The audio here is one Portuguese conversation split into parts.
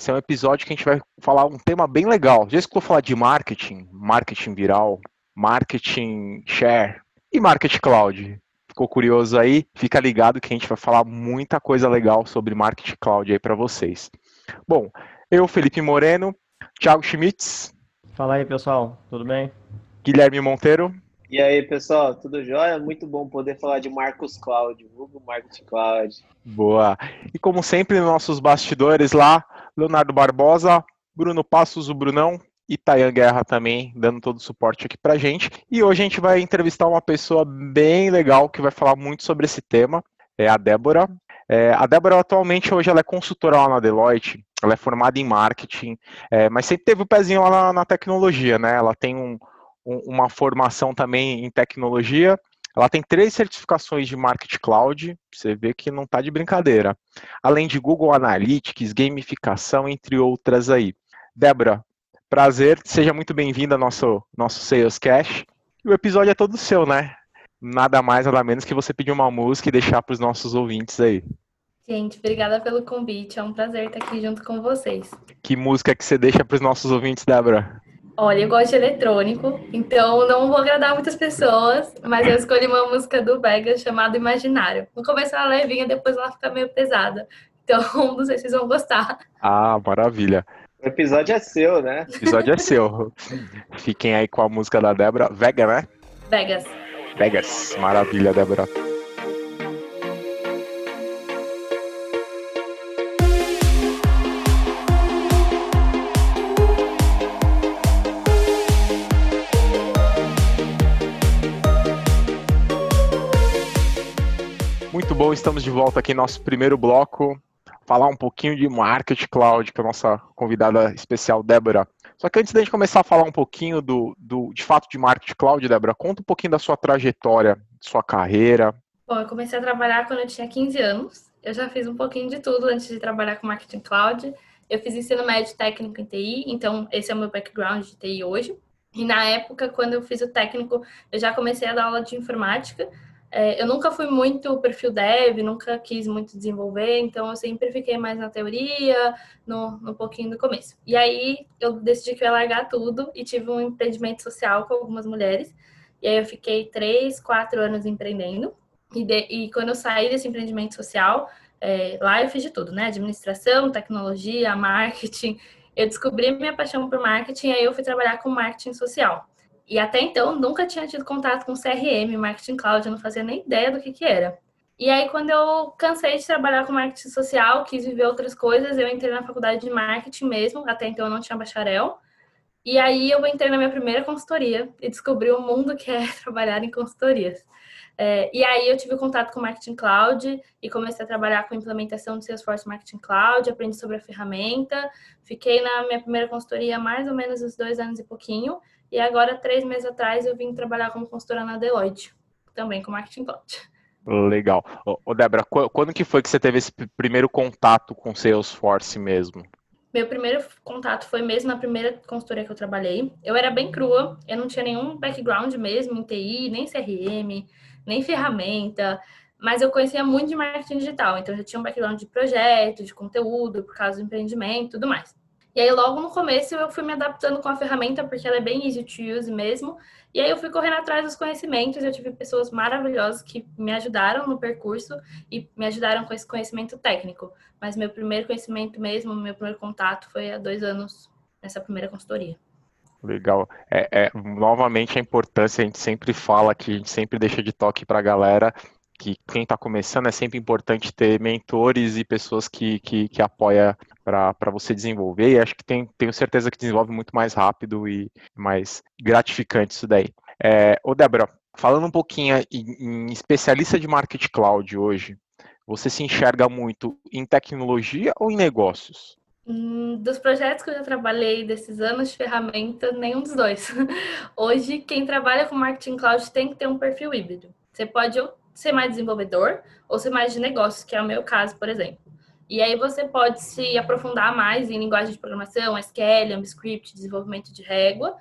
Esse é um episódio que a gente vai falar um tema bem legal. Já escutou falar de marketing, marketing viral, marketing share e marketing cloud. Ficou curioso aí? Fica ligado que a gente vai falar muita coisa legal sobre marketing cloud aí para vocês. Bom, eu, Felipe Moreno, Thiago Schmitz. Fala aí, pessoal, tudo bem? Guilherme Monteiro. E aí, pessoal, tudo jóia? Muito bom poder falar de Marcos Cloud, Google Marketing Cloud. Boa. E como sempre, nossos bastidores lá, Leonardo Barbosa, Bruno Passos, o Brunão e Tayan Guerra também, dando todo o suporte aqui pra gente. E hoje a gente vai entrevistar uma pessoa bem legal que vai falar muito sobre esse tema, é a Débora. É, a Débora atualmente hoje ela é consultora lá na Deloitte, ela é formada em marketing, é, mas sempre teve o um pezinho lá na, na, tecnologia, né? Ela tem um, uma formação também em tecnologia. Ela tem três certificações de Market Cloud, você vê que não está de brincadeira. Além de Google Analytics, gamificação, entre outras aí. Débora, prazer, seja muito bem-vinda ao nosso, nosso Sales Cash. E o episódio é todo seu, né? Nada mais, nada menos que você pedir uma música e deixar para os nossos ouvintes aí. Gente, obrigada pelo convite. É um prazer estar aqui junto com vocês. Que música que você deixa para os nossos ouvintes, Débora? Olha, eu gosto de eletrônico, então não vou agradar muitas pessoas, mas eu escolhi uma música do Vegas chamada Imaginário. No começo ela é levinha, depois ela fica meio pesada. Então, não sei se vocês vão gostar. Ah, maravilha. O episódio é seu, né? O episódio é seu. Fiquem aí com a música da Débora. Vega, né? Vegas. Vegas. Maravilha, Débora. Bom, estamos de volta aqui no nosso primeiro bloco. Falar um pouquinho de Market Cloud, com a nossa convidada especial, Débora. Só que antes da gente começar a falar um pouquinho do, do de fato de Market Cloud, Débora, conta um pouquinho da sua trajetória, sua carreira. Bom, eu comecei a trabalhar quando eu tinha 15 anos. Eu já fiz um pouquinho de tudo antes de trabalhar com Marketing Cloud. Eu fiz ensino médio técnico em TI, então esse é o meu background de TI hoje. E na época, quando eu fiz o técnico, eu já comecei a dar aula de informática. É, eu nunca fui muito perfil dev, nunca quis muito desenvolver, então eu sempre fiquei mais na teoria, no, no pouquinho do começo. E aí eu decidi que eu ia largar tudo e tive um empreendimento social com algumas mulheres. E aí eu fiquei três, quatro anos empreendendo. E, de, e quando eu saí desse empreendimento social, é, lá eu fiz de tudo, né? Administração, tecnologia, marketing. Eu descobri minha paixão por marketing, aí eu fui trabalhar com marketing social. E até então nunca tinha tido contato com CRM, marketing cloud, eu não fazia nem ideia do que, que era. E aí, quando eu cansei de trabalhar com marketing social, quis viver outras coisas, eu entrei na faculdade de marketing mesmo, até então eu não tinha bacharel. E aí eu entrei na minha primeira consultoria e descobri o mundo que é trabalhar em consultorias. É, e aí eu tive contato com Marketing Cloud e comecei a trabalhar com implementação do Salesforce Marketing Cloud, aprendi sobre a ferramenta, fiquei na minha primeira consultoria mais ou menos uns dois anos e pouquinho, e agora, três meses atrás, eu vim trabalhar como consultora na Deloitte, também com Marketing Cloud. Legal. Ô, Débora, quando que foi que você teve esse primeiro contato com Salesforce mesmo? Meu primeiro contato foi mesmo na primeira consultoria que eu trabalhei. Eu era bem crua, eu não tinha nenhum background mesmo em TI, nem CRM, nem ferramenta, mas eu conhecia muito de marketing digital, então eu já tinha um background de projeto, de conteúdo, por causa do empreendimento e tudo mais. E aí, logo no começo, eu fui me adaptando com a ferramenta, porque ela é bem easy to use mesmo. E aí, eu fui correndo atrás dos conhecimentos. Eu tive pessoas maravilhosas que me ajudaram no percurso e me ajudaram com esse conhecimento técnico. Mas meu primeiro conhecimento mesmo, meu primeiro contato foi há dois anos nessa primeira consultoria. Legal. É, é, novamente a importância, a gente sempre fala que a gente sempre deixa de toque para a galera que quem está começando é sempre importante ter mentores e pessoas que, que, que apoia para você desenvolver. E acho que tem, tenho certeza que desenvolve muito mais rápido e mais gratificante isso daí. É, ô Débora, falando um pouquinho em, em especialista de marketing cloud hoje, você se enxerga muito em tecnologia ou em negócios? Hum, dos projetos que eu já trabalhei desses anos de ferramenta, nenhum dos dois. Hoje, quem trabalha com marketing cloud tem que ter um perfil híbrido. Você pode ser mais desenvolvedor ou ser mais de negócios, que é o meu caso, por exemplo. E aí você pode se aprofundar mais em linguagem de programação, SQL, AmbiScript, desenvolvimento de régua,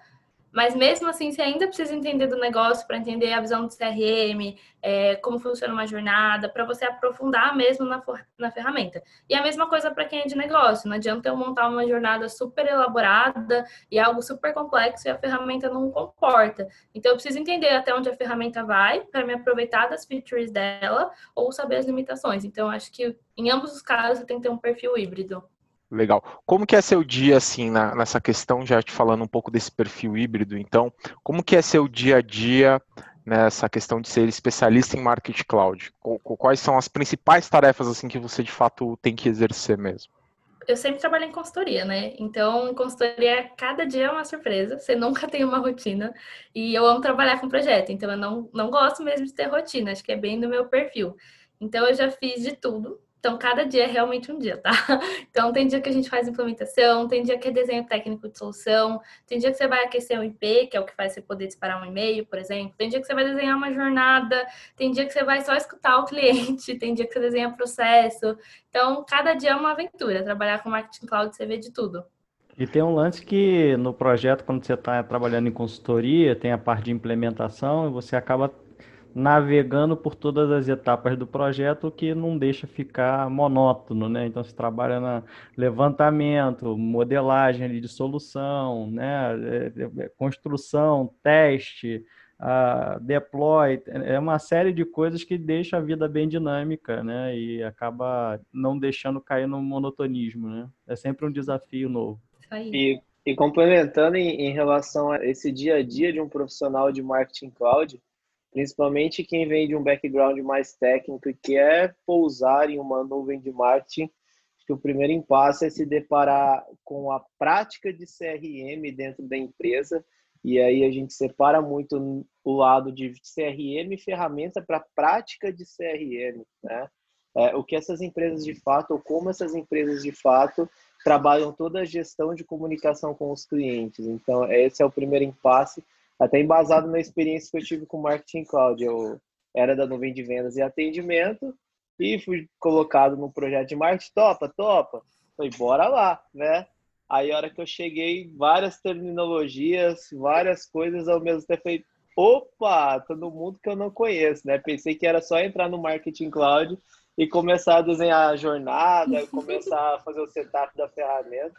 mas mesmo assim, você ainda precisa entender do negócio para entender a visão do CRM, é, como funciona uma jornada, para você aprofundar mesmo na, na ferramenta. E a mesma coisa para quem é de negócio. Não adianta eu montar uma jornada super elaborada e algo super complexo e a ferramenta não comporta. Então, eu preciso entender até onde a ferramenta vai para me aproveitar das features dela ou saber as limitações. Então, acho que em ambos os casos, você tem que ter um perfil híbrido. Legal. Como que é seu dia, assim, na, nessa questão, já te falando um pouco desse perfil híbrido, então, como que é seu dia a dia nessa questão de ser especialista em Market Cloud? Quais são as principais tarefas, assim, que você, de fato, tem que exercer mesmo? Eu sempre trabalhei em consultoria, né? Então, consultoria, cada dia é uma surpresa, você nunca tem uma rotina, e eu amo trabalhar com projeto, então eu não, não gosto mesmo de ter rotina, acho que é bem do meu perfil. Então, eu já fiz de tudo, então, cada dia é realmente um dia, tá? Então, tem dia que a gente faz implementação, tem dia que é desenho técnico de solução, tem dia que você vai aquecer um IP, que é o que faz você poder disparar um e-mail, por exemplo, tem dia que você vai desenhar uma jornada, tem dia que você vai só escutar o cliente, tem dia que você desenha processo. Então, cada dia é uma aventura. Trabalhar com marketing cloud, você vê de tudo. E tem um lance que no projeto, quando você está trabalhando em consultoria, tem a parte de implementação e você acaba navegando por todas as etapas do projeto, o que não deixa ficar monótono, né? Então, se trabalha na levantamento, modelagem de solução, né? É, é, é, construção, teste, uh, deploy, é uma série de coisas que deixa a vida bem dinâmica, né? E acaba não deixando cair no monotonismo, né? É sempre um desafio novo. E, e complementando em, em relação a esse dia a dia de um profissional de marketing cloud, principalmente quem vem de um background mais técnico e quer pousar em uma nuvem de marketing, que o primeiro impasse é se deparar com a prática de CRM dentro da empresa, e aí a gente separa muito o lado de CRM ferramenta para prática de CRM, né? É, o que essas empresas de fato, ou como essas empresas de fato trabalham toda a gestão de comunicação com os clientes. Então, esse é o primeiro impasse até embasado na experiência que eu tive com marketing cloud. Eu era da nuvem de vendas e atendimento e fui colocado no projeto de marketing. Topa, topa. Falei, bora lá, né? Aí, a hora que eu cheguei, várias terminologias, várias coisas ao mesmo tempo. Falei, opa, tô no mundo que eu não conheço, né? Pensei que era só entrar no marketing cloud e começar a desenhar a jornada, começar a fazer o setup da ferramenta.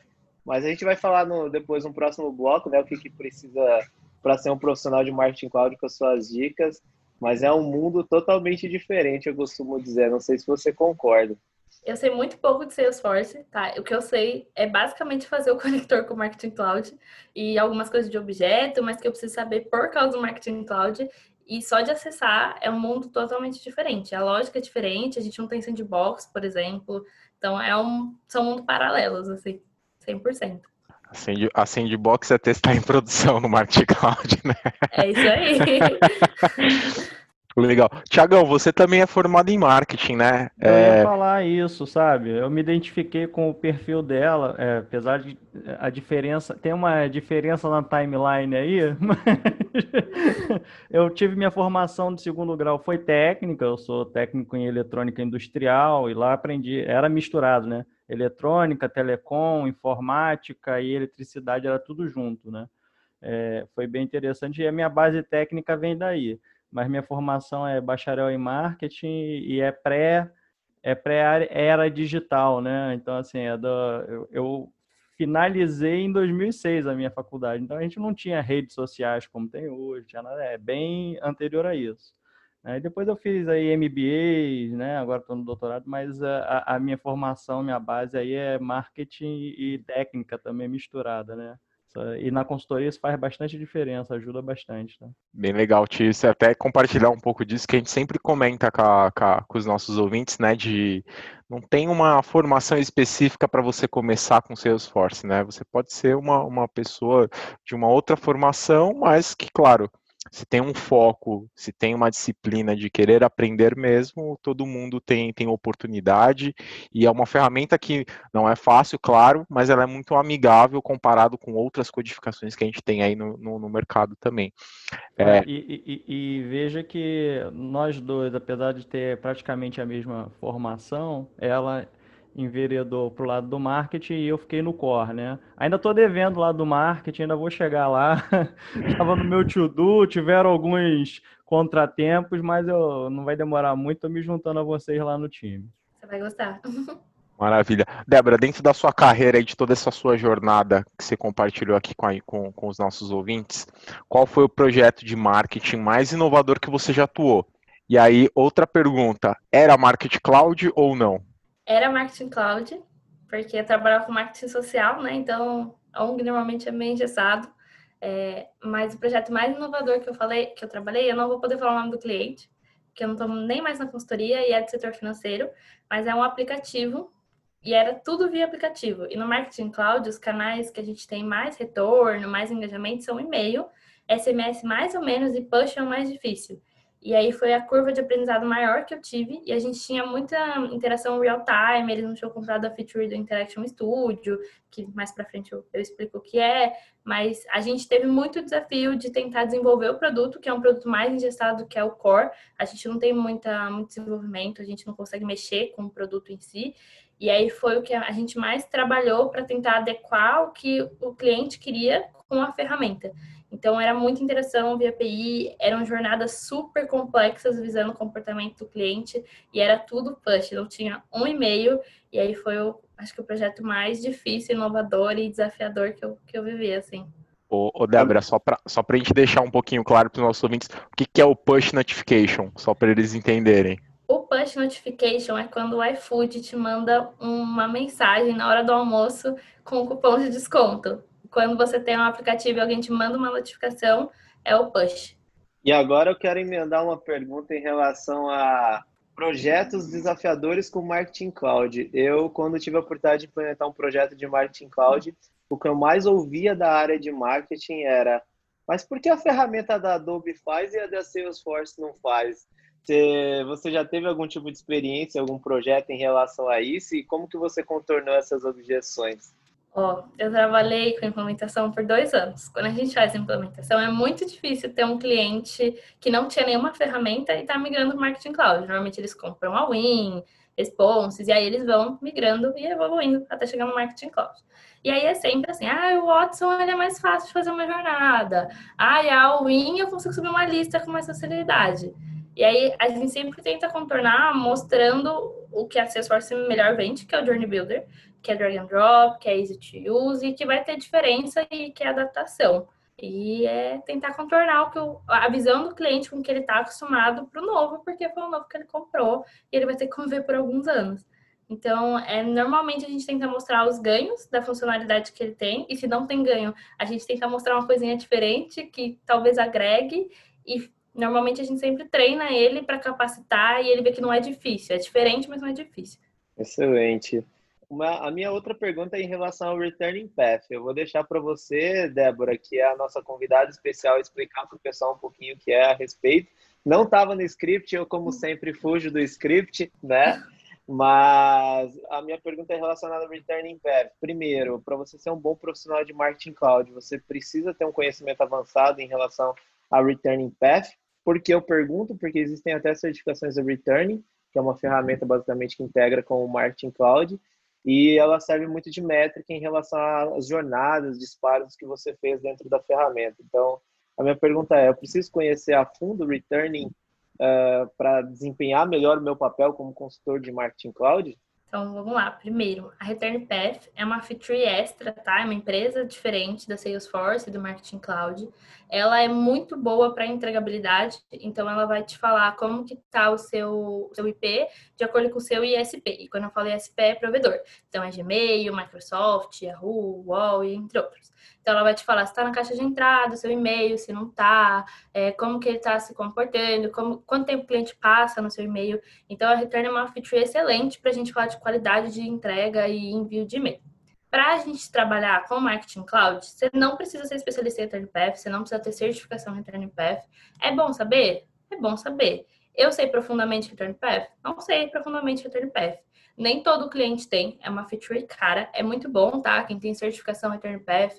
Mas a gente vai falar no, depois no próximo bloco, né? O que, que precisa para ser um profissional de marketing cloud com as suas dicas, mas é um mundo totalmente diferente, eu costumo dizer. Não sei se você concorda. Eu sei muito pouco de Salesforce, tá? O que eu sei é basicamente fazer o conector com o Marketing Cloud e algumas coisas de objeto, mas que eu preciso saber por causa do Marketing Cloud. E só de acessar é um mundo totalmente diferente. A lógica é diferente, a gente não tem sandbox, por exemplo. Então, é um, são mundos paralelos, assim, 100%. A Sandbox é testar em produção no Marketing Cloud, né? É isso aí. Legal. Tiagão, você também é formado em marketing, né? Eu é... ia falar isso, sabe? Eu me identifiquei com o perfil dela, é, apesar de a diferença, tem uma diferença na timeline aí, mas eu tive minha formação de segundo grau, foi técnica, eu sou técnico em eletrônica industrial e lá aprendi, era misturado, né? Eletrônica, telecom, informática e eletricidade, era tudo junto, né? É, foi bem interessante e a minha base técnica vem daí, mas minha formação é bacharel em marketing e é pré é pré era digital, né? Então assim, é do, eu, eu finalizei em 2006 a minha faculdade, então a gente não tinha redes sociais como tem hoje, tinha nada, é bem anterior a isso. Depois eu fiz aí MBA, né? Agora estou no doutorado, mas a, a, minha formação, minha base aí é marketing e técnica também misturada, né? E na consultoria isso faz bastante diferença, ajuda bastante. Tá? Bem legal. Você até compartilhar um pouco disso que a gente sempre comenta com, a, com, a, com os nossos ouvintes, né? De não tem uma formação específica para você começar com Salesforce, né? Você pode ser uma, uma pessoa de uma outra formação, mas que, claro, se tem um foco, se tem uma disciplina de querer aprender mesmo, todo mundo tem, tem oportunidade e é uma ferramenta que não é fácil, claro, mas ela é muito amigável comparado com outras codificações que a gente tem aí no, no, no mercado também. É... é e, e, e, veja que nós dois, apesar de ter praticamente a mesma formação, ela enveredou para o lado do marketing e eu fiquei no core, né? Ainda estou devendo lá do marketing, ainda vou chegar lá. Estava no meu to-do, tiveram alguns contratempos, mas eu não vai demorar muito, estou me juntando a vocês lá no time. Você vai gostar. Maravilha. Débora, dentro da sua carreira e de toda essa sua jornada que você compartilhou aqui com, a, com, com os nossos ouvintes, qual foi o projeto de marketing mais inovador que você já atuou? E aí, outra pergunta, era Market Cloud ou não? Era marketing cloud, porque eu trabalhava com marketing social, né? Então, a ONG normalmente é meio engessado. É, mas o projeto mais inovador que eu falei, que eu trabalhei, eu não vou poder falar o nome do cliente, que eu não estou nem mais na consultoria e é do setor financeiro, mas é um aplicativo e era tudo via aplicativo. E no marketing cloud, os canais que a gente tem mais retorno, mais engajamento são e-mail, SMS mais ou menos e push é o mais difícil. E aí foi a curva de aprendizado maior que eu tive. E a gente tinha muita interação real time. Eles não tinham comprado a feature do Interaction Studio, que mais para frente eu, eu, explico o que é. Mas a gente teve muito desafio de tentar desenvolver o produto, que é um produto mais ingestado que é o core. A gente não tem muita, muito desenvolvimento, a gente não consegue mexer com o produto em si. E aí foi o que a gente mais trabalhou para tentar adequar o que o cliente queria com a ferramenta. Então, era muita interação via API, eram jornadas super complexas visando o comportamento do cliente e era tudo push, não tinha um e-mail. E aí foi, o, acho que, o projeto mais difícil, inovador e desafiador que eu, que eu vivi, assim. Ô, ô Débora, só para só a gente deixar um pouquinho claro para os nossos ouvintes, o que, que é o push notification, só para eles entenderem. O push notification é quando o iFood te manda uma mensagem na hora do almoço com cupom de desconto quando você tem um aplicativo e alguém te manda uma notificação, é o push. E agora eu quero emendar uma pergunta em relação a projetos desafiadores com Marketing Cloud. Eu, quando tive a oportunidade de implementar um projeto de Marketing Cloud, o que eu mais ouvia da área de marketing era mas por que a ferramenta da Adobe faz e a da Salesforce não faz? Você, já teve algum tipo de experiência, algum projeto em relação a isso? E como que você contornou essas objeções? Ó, eu trabalhei com implementação por dois anos. Quando a gente faz implementação, é muito difícil ter um cliente que não tinha nenhuma ferramenta e está migrando para Marketing Cloud. Normalmente eles compram a Win, Responses, e aí eles vão migrando e evoluindo até chegar no Marketing Cloud. E aí é sempre assim, ah, o Watson ele é mais fácil de fazer uma jornada. Ah, e a Win eu consigo subir uma lista com mais facilidade. E aí a gente sempre tenta contornar mostrando o que a Salesforce melhor vende, que é o Journey Builder, que é drag and drop, que é easy to use e que vai ter diferença e que é adaptação. E é tentar contornar o que o, a visão do cliente com que ele está acostumado para o novo, porque foi o novo que ele comprou e ele vai ter que conviver por alguns anos. Então, é, normalmente a gente tenta mostrar os ganhos da funcionalidade que ele tem, e se não tem ganho, a gente tenta mostrar uma coisinha diferente que talvez agregue, e normalmente a gente sempre treina ele para capacitar e ele vê que não é difícil. É diferente, mas não é difícil. Excelente. Uma, a minha outra pergunta é em relação ao Returning Path. Eu vou deixar para você, Débora, que é a nossa convidada especial, explicar para o pessoal um pouquinho o que é a respeito. Não estava no script, eu, como sempre, fujo do script, né? Mas a minha pergunta é relacionada ao Returning Path. Primeiro, para você ser um bom profissional de marketing cloud, você precisa ter um conhecimento avançado em relação ao Returning Path. Por que eu pergunto? Porque existem até certificações do Returning, que é uma ferramenta basicamente que integra com o Marketing Cloud e ela serve muito de métrica em relação às jornadas, disparos que você fez dentro da ferramenta. Então, a minha pergunta é: eu preciso conhecer a fundo o returning uh, para desempenhar melhor o meu papel como consultor de marketing cloud? Então, vamos lá. Primeiro, a Return Path é uma feature extra, tá? É uma empresa diferente da Salesforce e do Marketing Cloud. Ela é muito boa para entregabilidade, então ela vai te falar como que tá o seu, seu IP de acordo com o seu ISP. E quando eu falo ISP é provedor. Então é Gmail, Microsoft, Yahoo, Wall, entre outros. Então ela vai te falar se está na caixa de entrada, seu e-mail, se não está, é, como que ele está se comportando, como, quanto tempo o cliente passa no seu e-mail. Então a Return é uma feature excelente para a gente falar de qualidade de entrega e envio de e-mail. para a gente trabalhar com marketing cloud, você não precisa ser especialista em Return Path, você não precisa ter certificação em Return Path. É bom saber? É bom saber. Eu sei profundamente Return Path? Não sei profundamente Return Path. Nem todo cliente tem, é uma feature cara, é muito bom, tá? Quem tem certificação Return Path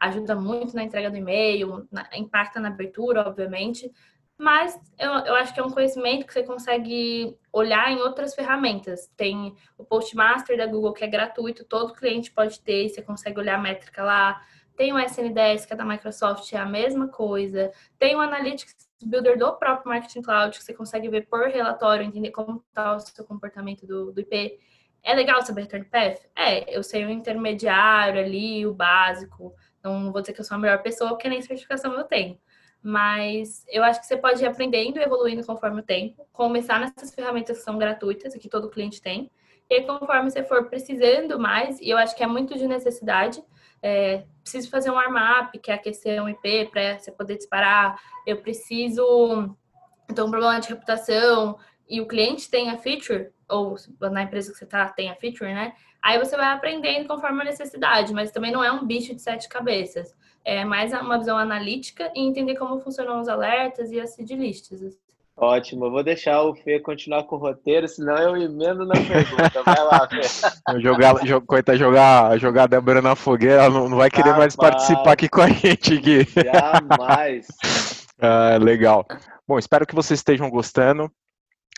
ajuda muito na entrega do e-mail, na, impacta na abertura, obviamente, mas eu, eu acho que é um conhecimento que você consegue olhar em outras ferramentas. Tem o Postmaster da Google, que é gratuito, todo cliente pode ter, você consegue olhar a métrica lá. Tem o SN10, que é da Microsoft, é a mesma coisa. Tem o Analytics Builder do próprio Marketing Cloud, que você consegue ver por relatório, entender como está o seu comportamento do, do IP. É legal saber Return Path? É, eu sei o intermediário ali, o básico. Não vou dizer que eu sou a melhor pessoa, porque nem certificação eu tenho. Mas eu acho que você pode ir aprendendo e evoluindo conforme o tempo, começar nessas ferramentas que são gratuitas, que todo cliente tem, e aí, conforme você for precisando mais, e eu acho que é muito de necessidade, é, preciso fazer um armap, que é aquecer um IP para você poder disparar, eu preciso então um problema de reputação, e o cliente tem a feature, ou na empresa que você está tem a feature, né? Aí você vai aprendendo conforme a necessidade, mas também não é um bicho de sete cabeças é mais uma visão analítica e entender como funcionam os alertas e as seed lists. Ótimo, eu vou deixar o Fê continuar com o roteiro, senão eu emendo na pergunta. Vai lá, Fê. jogar, jogar, jogar, jogar a Débora na fogueira, ela não, não vai querer Jamais. mais participar aqui com a gente. Aqui. Jamais. ah, legal. Bom, espero que vocês estejam gostando.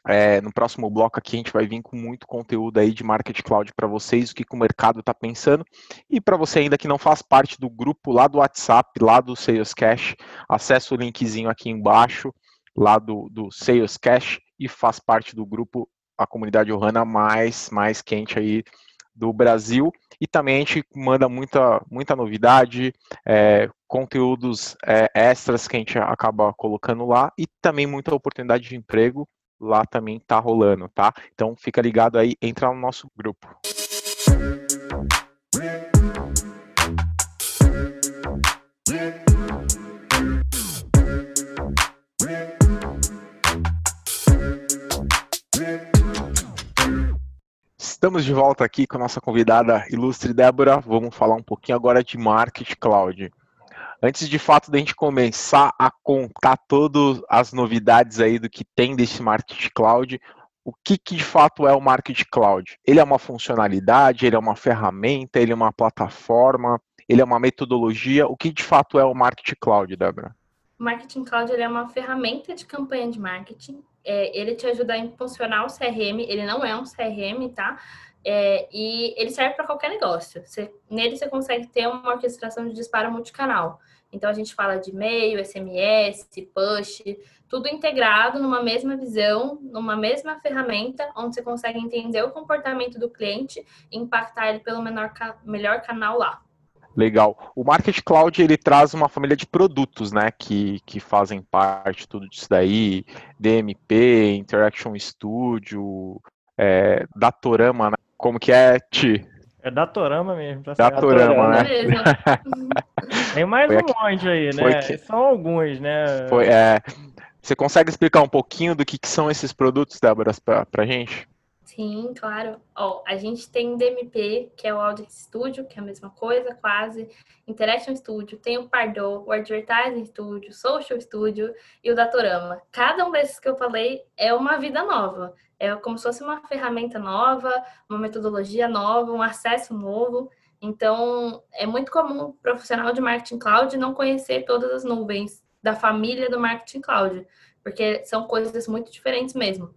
É, no próximo bloco aqui a gente vai vir com muito conteúdo aí de Market Cloud para vocês, o que, que o mercado está pensando. E para você ainda que não faz parte do grupo lá do WhatsApp, lá do Sales Cash, acesse o linkzinho aqui embaixo, lá do, do Sales Cash, e faz parte do grupo, a comunidade Ohana mais, mais quente aí do Brasil. E também a gente manda muita, muita novidade, é, conteúdos é, extras que a gente acaba colocando lá e também muita oportunidade de emprego lá também tá rolando, tá? Então fica ligado aí, entra no nosso grupo. Estamos de volta aqui com a nossa convidada ilustre Débora. Vamos falar um pouquinho agora de Market Cloud antes de fato da gente começar a contar todas as novidades aí do que tem desse Market Cloud, o que, que, de fato é o Market Cloud? Ele é uma funcionalidade, ele é uma ferramenta, ele é uma plataforma, ele é uma metodologia. O que de fato é o Market Cloud, Débora? O Marketing Cloud é uma ferramenta de campanha de marketing. É, ele te ajuda a impulsionar o CRM. Ele não é um CRM, tá? É, e ele serve para qualquer negócio. Você, nele você consegue ter uma orquestração de disparo multicanal. Então a gente fala de e-mail, SMS, push, tudo integrado numa mesma visão, numa mesma ferramenta, onde você consegue entender o comportamento do cliente e impactar ele pelo menor, melhor canal lá. Legal. O Market Cloud ele traz uma família de produtos, né, que, que fazem parte tudo disso daí, DMP, Interaction Studio, é, Datorama, né? como que é, Ti? É Datorama mesmo. Tá Datorama, né? Tem mais Foi um aqui... monte aí, né? Que... São alguns, né? Foi, é... Você consegue explicar um pouquinho do que, que são esses produtos, Débora, pra, pra gente? Sim, claro. Ó, a gente tem DMP, que é o Audience Studio, que é a mesma coisa, quase. Interaction Studio, tem o Pardot, o Advertising Studio, Social Studio e o Datorama. Cada um desses que eu falei é uma vida nova. É como se fosse uma ferramenta nova, uma metodologia nova, um acesso novo. Então, é muito comum o profissional de marketing cloud não conhecer todas as nuvens da família do marketing cloud, porque são coisas muito diferentes mesmo.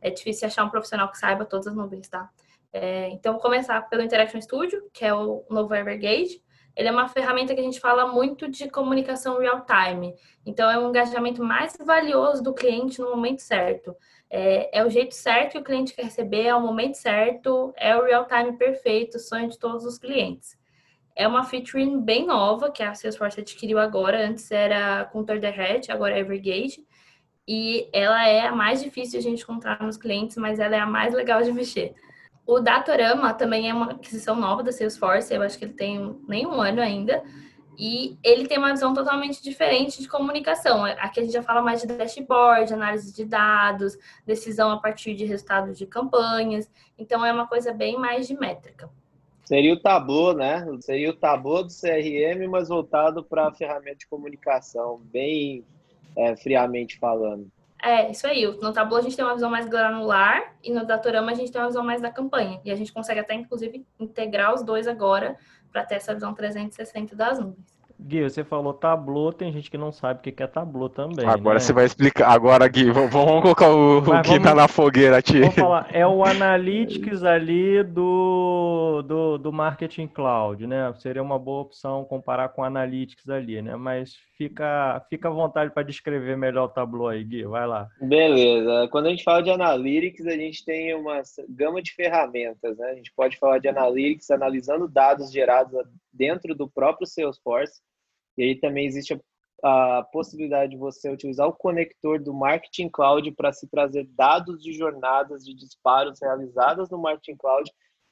É difícil achar um profissional que saiba todas as nuvens, tá? É, então, começar pelo Interaction Studio, que é o novo Evergage. Ele é uma ferramenta que a gente fala muito de comunicação real-time. Então, é um engajamento mais valioso do cliente no momento certo. É, é, o jeito certo que o cliente quer receber, é o momento certo, é o real-time perfeito, sonho de todos os clientes. É uma feature bem nova que a Salesforce adquiriu agora. Antes era com Thunderhead, agora é Evergage. E ela é a mais difícil de a gente encontrar nos clientes, mas ela é a mais legal de mexer. O Datorama também é uma aquisição nova da Salesforce, eu acho que ele tem nem um ano ainda. E ele tem uma visão totalmente diferente de comunicação. Aqui a gente já fala mais de dashboard, análise de dados, decisão a partir de resultados de campanhas. Então é uma coisa bem mais de métrica. Seria o Tableau, né? Seria o Tableau do CRM, mas voltado para a ferramenta de comunicação, bem é, friamente falando. É, isso aí. No Tableau a gente tem uma visão mais granular e no Datorama a gente tem uma visão mais da campanha. E a gente consegue até, inclusive, integrar os dois agora para ter essa visão 360 das nuvens. Gui, você falou Tableau, tem gente que não sabe o que é Tableau também. Agora né? você vai explicar. Agora, Gui, vamos colocar o, o Gui tá na fogueira, tio. Vamos falar, é o Analytics ali do, do, do Marketing Cloud, né? Seria uma boa opção comparar com o Analytics ali, né? Mas fica, fica à vontade para descrever melhor o Tableau aí, Gui, vai lá. Beleza. Quando a gente fala de Analytics, a gente tem uma gama de ferramentas, né? A gente pode falar de Analytics analisando dados gerados dentro do próprio Salesforce e aí também existe a, a possibilidade de você utilizar o conector do Marketing Cloud para se trazer dados de jornadas de disparos realizadas no Marketing Cloud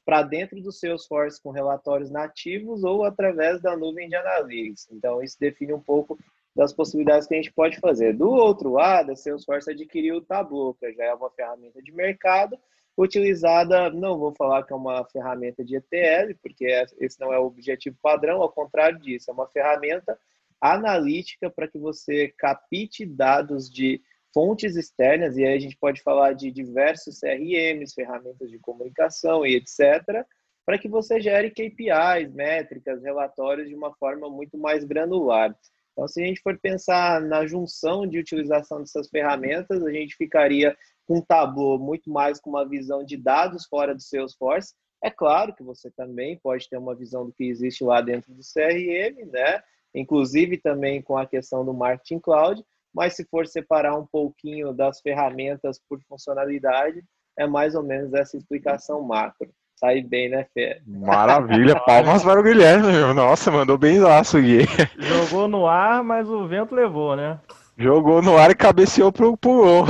para dentro do Salesforce com relatórios nativos ou através da nuvem de analytics. Então, isso define um pouco das possibilidades que a gente pode fazer. Do outro lado, a Salesforce adquiriu o Tableau, que já é uma ferramenta de mercado, utilizada, não vou falar que é uma ferramenta de ETL, porque esse não é o objetivo padrão, ao contrário disso, é uma ferramenta analítica para que você capte dados de fontes externas, e aí a gente pode falar de diversos CRMs, ferramentas de comunicação e etc., para que você gere KPIs, métricas, relatórios de uma forma muito mais granular. Então, se a gente for pensar na junção de utilização dessas ferramentas, a gente ficaria com um Tableau muito mais com uma visão de dados fora do Salesforce. É claro que você também pode ter uma visão do que existe lá dentro do CRM, né? Inclusive também com a questão do Marketing Cloud, mas se for separar um pouquinho das ferramentas por funcionalidade, é mais ou menos essa explicação macro. Sai bem, né, Fê? Maravilha, palmas para o Guilherme, nossa, mandou bem laço, Gui. Jogou no ar, mas o vento levou, né? Jogou no ar e cabeceou pro, pro gol.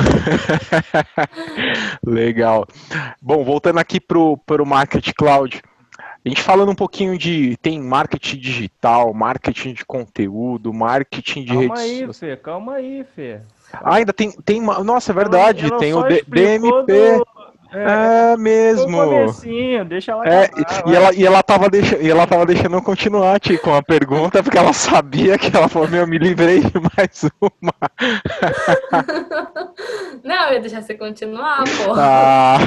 Legal. Bom, voltando aqui pro, pro Market Cloud. A gente falando um pouquinho de. Tem marketing digital, marketing de conteúdo, marketing de calma redes aí, Fê, calma aí, Fê. Ah, ainda tem. tem nossa, é verdade. Ela, ela tem o D, DMP. Do... É, é mesmo. deixa ela é, e, ela, e, ela tava deixa, e ela tava deixando eu continuar Ti, com a pergunta, porque ela sabia que ela falou, meu, me livrei de mais uma. Não, eu ia deixar você continuar, pô. Ah.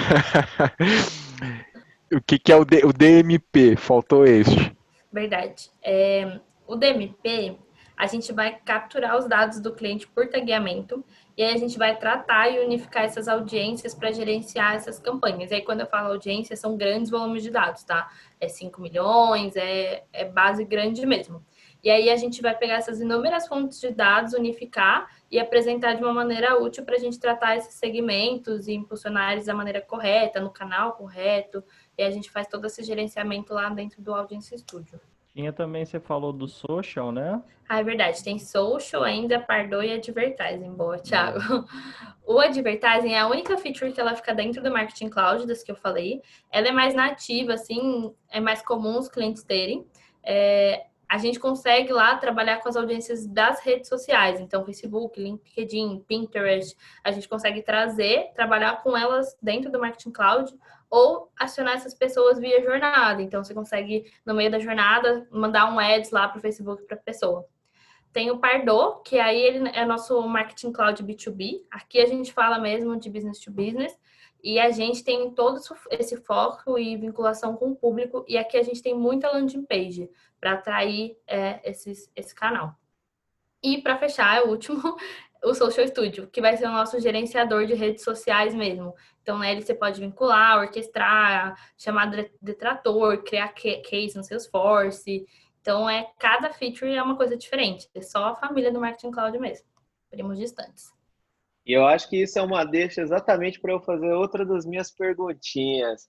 o que, que é o, D, o DMP? Faltou este. Verdade. É, o DMP, a gente vai capturar os dados do cliente por tagueamento e aí a gente vai tratar e unificar essas audiências para gerenciar essas campanhas. E aí, quando eu falo audiência, são grandes volumes de dados, tá? É 5 milhões, é, é base grande mesmo. E aí a gente vai pegar essas inúmeras fontes de dados, unificar e apresentar de uma maneira útil para a gente tratar esses segmentos e impulsionar eles da maneira correta, no canal correto. E a gente faz todo esse gerenciamento lá dentro do Audience Studio. Tinha também, você falou do social, né? Ah, é verdade. Tem social ainda, Pardot e Advertising. Boa, Thiago. O Advertising é a única feature que ela fica dentro do Marketing Cloud, das que eu falei. Ela é mais nativa, assim, é mais comum os clientes terem. É, a gente consegue lá trabalhar com as audiências das redes sociais, então Facebook, LinkedIn, Pinterest, a gente consegue trazer, trabalhar com elas dentro do Marketing Cloud ou acionar essas pessoas via jornada. Então você consegue no meio da jornada mandar um ads lá para o Facebook para a pessoa. Tem o Pardot, que aí ele é nosso Marketing Cloud B2B. Aqui a gente fala mesmo de business to business. E a gente tem todo esse foco e vinculação com o público. E aqui a gente tem muita landing page para atrair é, esses, esse canal. E para fechar, é o último, o Social Studio, que vai ser o nosso gerenciador de redes sociais mesmo. Então, nele você pode vincular, orquestrar, chamar detrator, criar case no Salesforce. Então, é cada feature é uma coisa diferente. É só a família do Marketing Cloud mesmo. Primos distantes. E eu acho que isso é uma deixa exatamente para eu fazer outra das minhas perguntinhas.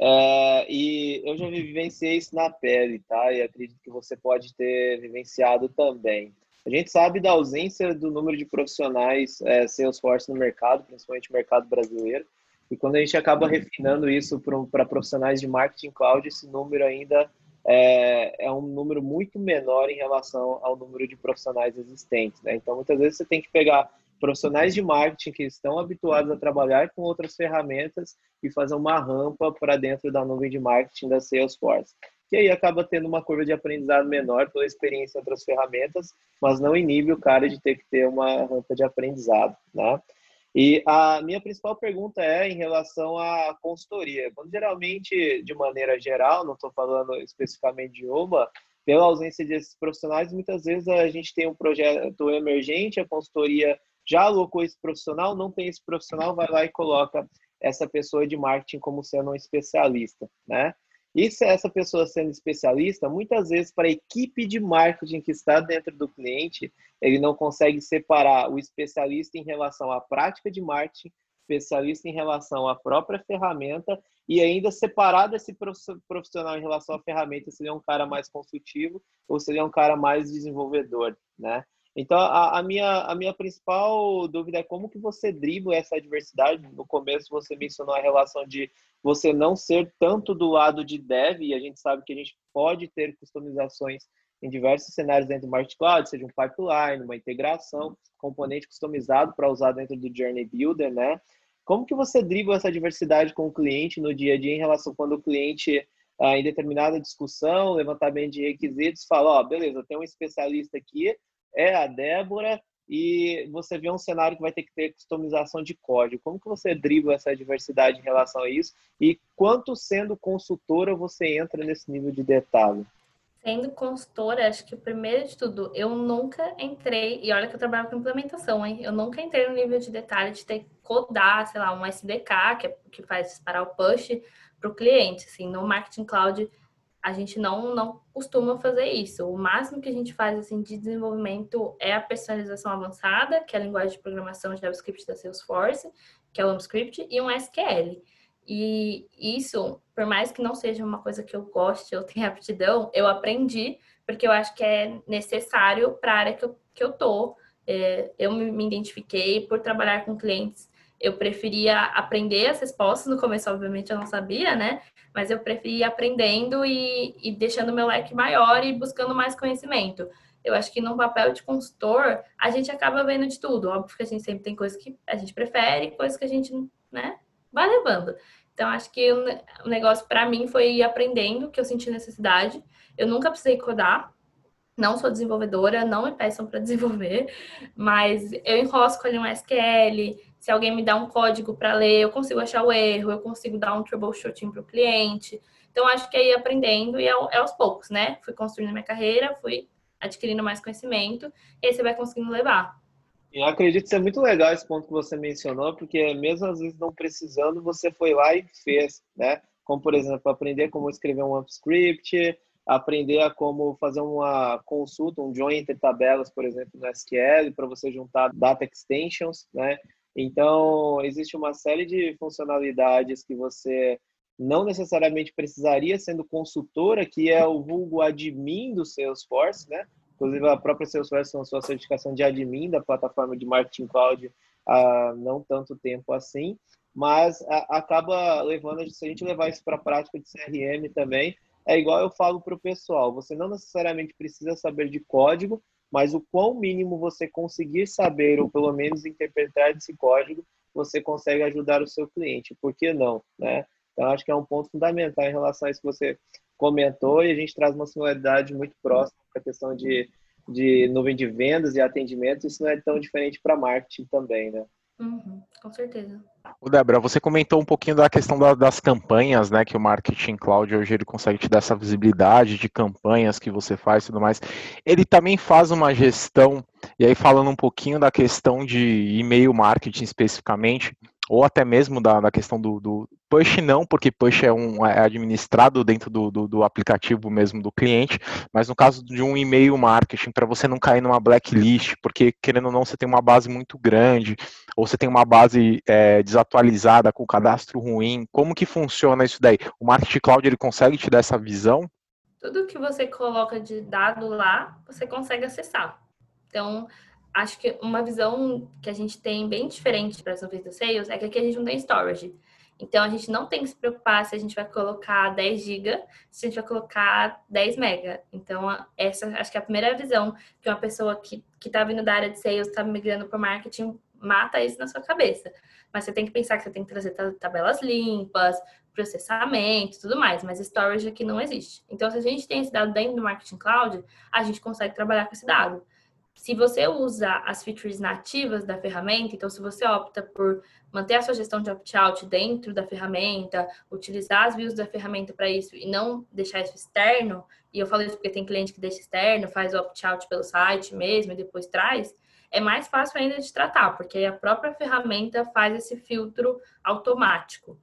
É, e eu já vivenciei isso na pele, tá? E acredito que você pode ter vivenciado também. A gente sabe da ausência do número de profissionais é, Salesforce no mercado, principalmente no mercado brasileiro. E quando a gente acaba refinando isso para profissionais de marketing cloud, esse número ainda é, é, um número muito menor em relação ao número de profissionais existentes. Né? Então, muitas vezes você tem que pegar profissionais de marketing que estão habituados a trabalhar com outras ferramentas e fazer uma rampa para dentro da nuvem de marketing da Salesforce. Que aí acaba tendo uma curva de aprendizado menor pela experiência em outras ferramentas, mas não inibe o cara de ter que ter uma rampa de aprendizado, né? E a minha principal pergunta é em relação à consultoria. Quando geralmente, de maneira geral, não estou falando especificamente de uma, pela ausência desses profissionais, muitas vezes a gente tem um projeto emergente, a consultoria já alocou esse profissional, não tem esse profissional, vai lá e coloca essa pessoa de marketing como sendo um especialista, né? E se essa pessoa sendo especialista, muitas vezes para a equipe de marketing que está dentro do cliente, ele não consegue separar o especialista em relação à prática de marketing, especialista em relação à própria ferramenta e ainda separar desse profissional em relação à ferramenta, se ele é um cara mais consultivo ou se ele é um cara mais desenvolvedor, né? Então, a, a, minha, a minha principal dúvida é como que você dribla essa adversidade. No começo, você mencionou a relação de você não ser tanto do lado de dev, e a gente sabe que a gente pode ter customizações em diversos cenários dentro do Market Cloud, seja um pipeline, uma integração, componente customizado para usar dentro do Journey Builder, né? Como que você dribla essa diversidade com o cliente no dia a dia em relação quando o cliente, ah, em determinada discussão, levantamento de requisitos, fala, ó, oh, beleza, tem um especialista aqui, é a Débora, e você vê um cenário que vai ter que ter customização de código. Como que você dribla essa diversidade em relação a isso? E quanto sendo consultora você entra nesse nível de detalhe? Sendo consultora, acho que primeiro de tudo, eu nunca entrei, e olha que eu trabalho com implementação, hein? Eu nunca entrei no nível de detalhe de ter que codar, sei lá, um SDK, que, é, que faz disparar o push para o cliente. Assim, no Marketing Cloud, a gente não, não costuma fazer isso. O máximo que a gente faz assim, de desenvolvimento é a personalização avançada, que é a linguagem de programação JavaScript da Salesforce, que é o AMScript, e um SQL. E isso, por mais que não seja uma coisa que eu goste, eu tenha aptidão, eu aprendi, porque eu acho que é necessário para a área que eu, que eu tô. É, eu me identifiquei por trabalhar com clientes eu preferia aprender as respostas. No começo, obviamente, eu não sabia, né? Mas eu preferia aprendendo e, e deixando meu leque maior e buscando mais conhecimento. Eu acho que no papel de consultor, a gente acaba vendo de tudo. Óbvio que a gente sempre tem coisas que a gente prefere, coisas que a gente, né, vai levando. Então, acho que o negócio para mim foi ir aprendendo, que eu senti necessidade. Eu nunca precisei codar, não sou desenvolvedora, não me peçam para desenvolver, mas eu enrosco ali um SQL, se alguém me dá um código para ler, eu consigo achar o erro, eu consigo dar um troubleshooting para o cliente. Então, acho que aí aprendendo e é, é aos poucos, né? Fui construindo minha carreira, fui adquirindo mais conhecimento, e aí você vai conseguindo levar. Eu acredito ser muito legal esse ponto que você mencionou, porque mesmo às vezes não precisando, você foi lá e fez, né? Como, por exemplo, aprender como escrever um script, aprender a como fazer uma consulta, um join entre tabelas, por exemplo, no SQL, para você juntar data extensions, né? Então, existe uma série de funcionalidades que você não necessariamente precisaria sendo consultora, que é o vulgo admin do Salesforce, né? Inclusive, a própria Salesforce lançou a certificação de admin da plataforma de Marketing Cloud há não tanto tempo assim, mas acaba levando, se a gente levar isso para a prática de CRM também, é igual eu falo para o pessoal, você não necessariamente precisa saber de código, mas o quão mínimo você conseguir saber, ou pelo menos interpretar esse código, você consegue ajudar o seu cliente. Por que não? Né? Então, acho que é um ponto fundamental em relação a isso que você comentou, e a gente traz uma similaridade muito próxima para a questão de, de nuvem de vendas e atendimento. Isso não é tão diferente para marketing também, né? Uhum, com certeza. O Débora, você comentou um pouquinho da questão da, das campanhas, né? Que o Marketing Cloud hoje ele consegue te dar essa visibilidade de campanhas que você faz e tudo mais. Ele também faz uma gestão, e aí falando um pouquinho da questão de e-mail marketing especificamente, ou até mesmo da, da questão do, do, push não, porque push é, um, é administrado dentro do, do, do, aplicativo mesmo do cliente, mas no caso de um e-mail marketing, para você não cair numa blacklist, porque querendo ou não, você tem uma base muito grande, ou você tem uma base é, desatualizada, com cadastro ruim, como que funciona isso daí? O Marketing Cloud, ele consegue te dar essa visão? Tudo que você coloca de dado lá, você consegue acessar. Então, acho que uma visão que a gente tem bem diferente para as nuvens do Sales é que aqui a gente não tem storage. Então, a gente não tem que se preocupar se a gente vai colocar 10 GB, se a gente vai colocar 10 MB. Então, essa acho que é a primeira visão que uma pessoa que está vindo da área de sales, está migrando para o marketing, mata isso na sua cabeça. Mas você tem que pensar que você tem que trazer tabelas limpas, processamento, tudo mais, mas storage aqui não existe. Então, se a gente tem esse dado dentro do Marketing Cloud, a gente consegue trabalhar com esse dado. Se você usa as features nativas da ferramenta, então se você opta por manter a sua gestão de opt-out dentro da ferramenta, utilizar as views da ferramenta para isso e não deixar isso externo, e eu falo isso porque tem cliente que deixa externo, faz o opt-out pelo site mesmo e depois traz, é mais fácil ainda de tratar, porque a própria ferramenta faz esse filtro automático.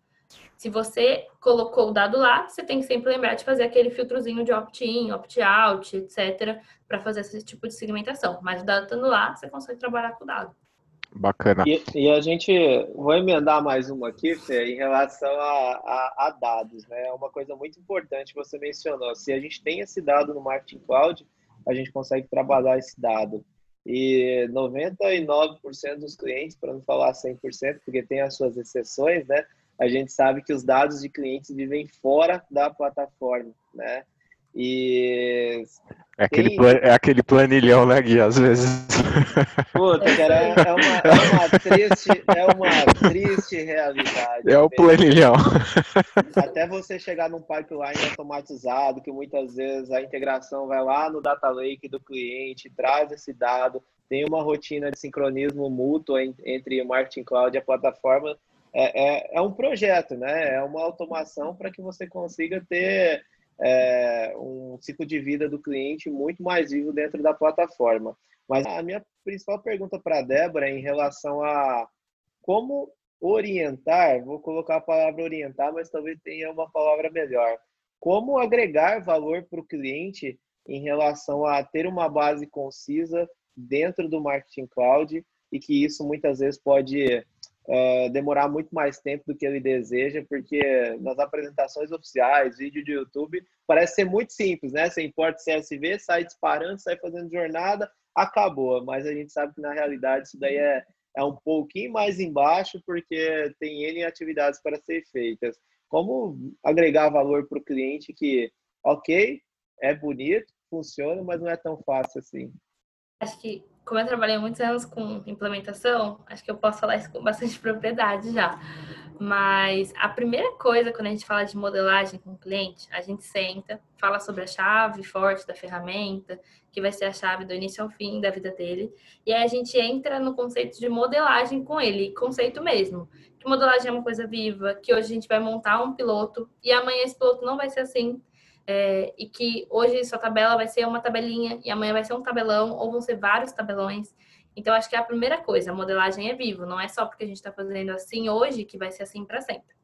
Se você colocou o dado lá, você tem que sempre lembrar de fazer aquele filtrozinho de opt-in, opt-out, etc., para fazer esse tipo de segmentação. Mas o dado estando lá, você consegue trabalhar com o dado. Bacana. E, e, a gente, vou emendar mais uma aqui, Fê, em relação a, a, a, dados, né? É uma coisa muito importante que você mencionou. Se a gente tem esse dado no Marketing Cloud, a gente consegue trabalhar esse dado. E 99% dos clientes, para não falar 100%, porque tem as suas exceções, né? A gente sabe que os dados de clientes vivem fora da plataforma, né? E é aquele, plan, é aquele planilhão, né, Gui? Às vezes. Puta, cara, é, é uma, é, uma triste, é uma triste realidade. É o planilhão. Até você chegar num pipeline automatizado, que muitas vezes a integração vai lá no data lake do cliente, traz esse dado, tem uma rotina de sincronismo mútuo entre o Marketing Cloud e a plataforma é, é, é um projeto, né? É uma automação para que você consiga ter é, um ciclo de vida do cliente muito mais vivo dentro da plataforma. Mas a minha principal pergunta para a Débora é em relação a como orientar, vou colocar a palavra orientar, mas talvez tenha uma palavra melhor. Como agregar valor para o cliente em relação a ter uma base concisa dentro do Marketing Cloud e que isso muitas vezes pode uh, demorar muito mais tempo do que ele deseja, porque nas apresentações oficiais, vídeo de YouTube, parece ser muito simples, né? Você importa CSV, sai disparando, sai fazendo jornada, acabou. Mas a gente sabe que na realidade isso daí é, é um pouquinho mais embaixo, porque tem N atividades para ser feitas. Como agregar valor para o cliente que, ok, é bonito, funciona, mas não é tão fácil assim. Acho que como eu trabalhei muitos anos com implementação, acho que eu posso falar isso com bastante propriedade já. Mas a primeira coisa quando a gente fala de modelagem com o cliente, a gente senta, fala sobre a chave forte da ferramenta, que vai ser a chave do início ao fim da vida dele, e aí a gente entra no conceito de modelagem com ele, conceito mesmo. Que modelagem é uma coisa viva, que hoje a gente vai montar um piloto e amanhã esse piloto não vai ser assim, é, e que hoje sua tabela vai ser uma tabelinha e amanhã vai ser um tabelão ou vão ser vários tabelões. Então, acho que é a primeira coisa, a modelagem é vivo, não é só porque a gente está fazendo assim hoje que vai ser assim para sempre.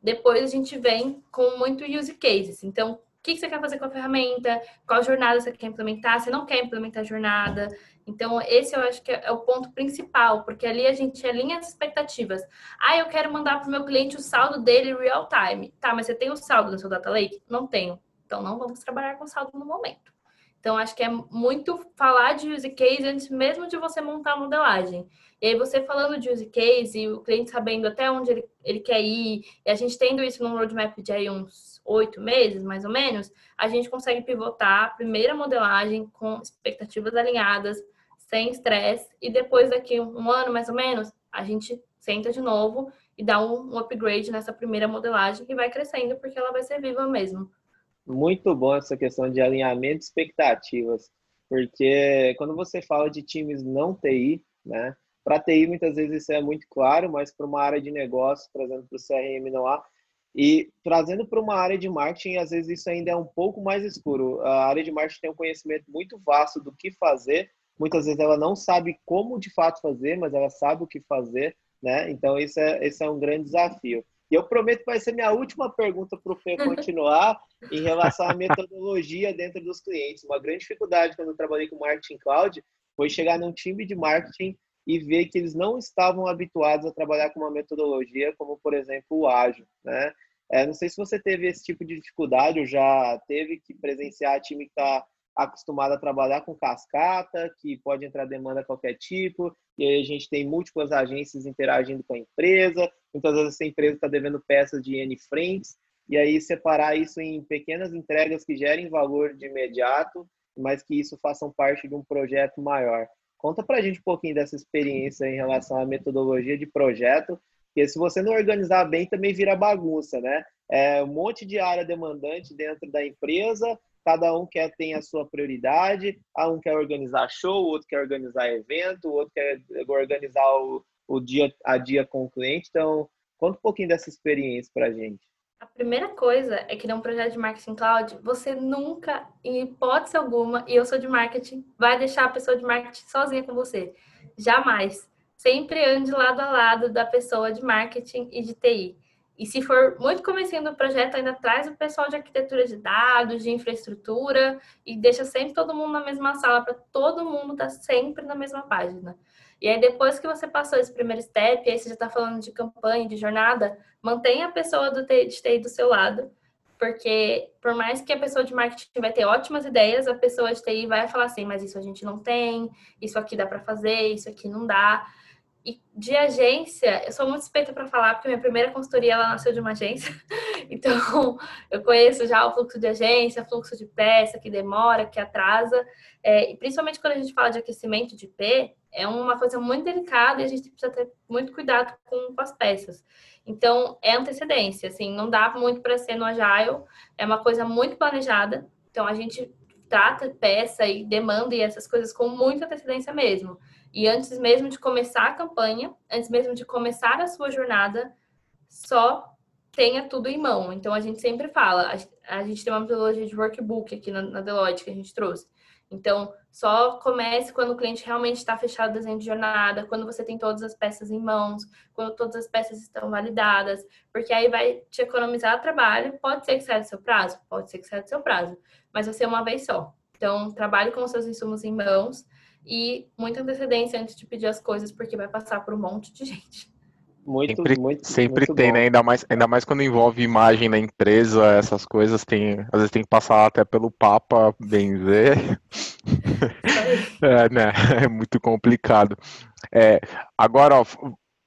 Depois a gente vem com muito use cases. Então, o que você quer fazer com a ferramenta? Qual jornada você quer implementar? Você não quer implementar jornada? Então, esse eu acho que é o ponto principal, porque ali a gente alinha as expectativas. Ah, eu quero mandar para o meu cliente o saldo dele real time. Tá, mas você tem o saldo no seu data lake? Não tenho. Então, não vamos trabalhar com saldo no momento. Então, acho que é muito falar de use case antes mesmo de você montar a modelagem. E aí, você falando de use case e o cliente sabendo até onde ele, ele quer ir, e a gente tendo isso no roadmap de aí uns oito meses, mais ou menos, a gente consegue pivotar a primeira modelagem com expectativas alinhadas, sem estresse, e depois daqui um ano, mais ou menos, a gente senta de novo e dá um, um upgrade nessa primeira modelagem que vai crescendo, porque ela vai ser viva mesmo muito bom essa questão de alinhamento de expectativas, porque quando você fala de times não TI, né? Para TI muitas vezes isso é muito claro, mas para uma área de negócio, trazendo para o CRM não há. E trazendo para uma área de marketing, às vezes isso ainda é um pouco mais escuro. A área de marketing tem um conhecimento muito vasto do que fazer. Muitas vezes ela não sabe como de fato fazer, mas ela sabe o que fazer, né? Então isso é, esse é um grande desafio. E eu prometo que vai ser minha última pergunta para o Fê continuar em relação à metodologia dentro dos clientes. Uma grande dificuldade quando eu trabalhei com marketing cloud foi chegar num time de marketing e ver que eles não estavam habituados a trabalhar com uma metodologia como, por exemplo, o ágil, né? É, não sei se você teve esse tipo de dificuldade ou já teve que presenciar time que está acostumado a trabalhar com cascata, que pode entrar demanda qualquer tipo, e aí a gente tem múltiplas agências interagindo com a empresa, muitas vezes essa empresa está devendo peças de N frentes, e aí separar isso em pequenas entregas que gerem valor de imediato, mas que isso façam parte de um projeto maior. Conta para a gente um pouquinho dessa experiência em relação à metodologia de projeto, porque se você não organizar bem, também vira bagunça, né? É um monte de área demandante dentro da empresa, cada um quer ter a sua prioridade, ah, um quer organizar show, o outro quer organizar evento, o outro quer organizar o, o dia a dia com o cliente. Então, conta um pouquinho dessa experiência para a gente. A primeira coisa é que num projeto de marketing cloud, você nunca, em hipótese alguma, e eu sou de marketing, vai deixar a pessoa de marketing sozinha com você. Jamais. Sempre ande lado a lado da pessoa de marketing e de TI. E se for muito comecinho do projeto, ainda traz o pessoal de arquitetura de dados, de infraestrutura e deixa sempre todo mundo na mesma sala para todo mundo estar tá sempre na mesma página. E aí depois que você passou esse primeiro step, aí você já está falando de campanha, de jornada, mantenha a pessoa do TI, de TI do seu lado, porque por mais que a pessoa de marketing vai ter ótimas ideias, a pessoa de TI vai falar assim, mas isso a gente não tem, isso aqui dá para fazer, isso aqui não dá. E de agência, eu sou muito suspeita para falar, porque minha primeira consultoria ela nasceu de uma agência. Então, eu conheço já o fluxo de agência, fluxo de peça que demora, que atrasa. É, e principalmente quando a gente fala de aquecimento de P, é uma coisa muito delicada e a gente precisa ter muito cuidado com, com as peças. Então, é antecedência, assim, não dá muito para ser no Agile, é uma coisa muito planejada. Então, a gente trata peça e demanda e essas coisas com muita antecedência mesmo. E antes mesmo de começar a campanha, antes mesmo de começar a sua jornada, só tenha tudo em mão. Então a gente sempre fala, a, gente tem uma metodologia de workbook aqui na, na Deloitte que a gente trouxe. Então, só comece quando o cliente realmente está fechado o desenho de jornada, quando você tem todas as peças em mãos, quando todas as peças estão validadas, porque aí vai te economizar trabalho. Pode ser que saia do seu prazo? Pode ser que saia do seu prazo, mas vai ser uma vez só. Então, trabalhe com os seus insumos em mãos e muita antecedência antes de pedir as coisas, porque vai passar por um monte de gente. Muito, sempre, muito, sempre muito tem, bom. né? Ainda mais, ainda mais quando envolve imagem da empresa, essas coisas tem, às vezes tem que passar até pelo Papa benzer. é, né? É muito complicado. É, agora, ó,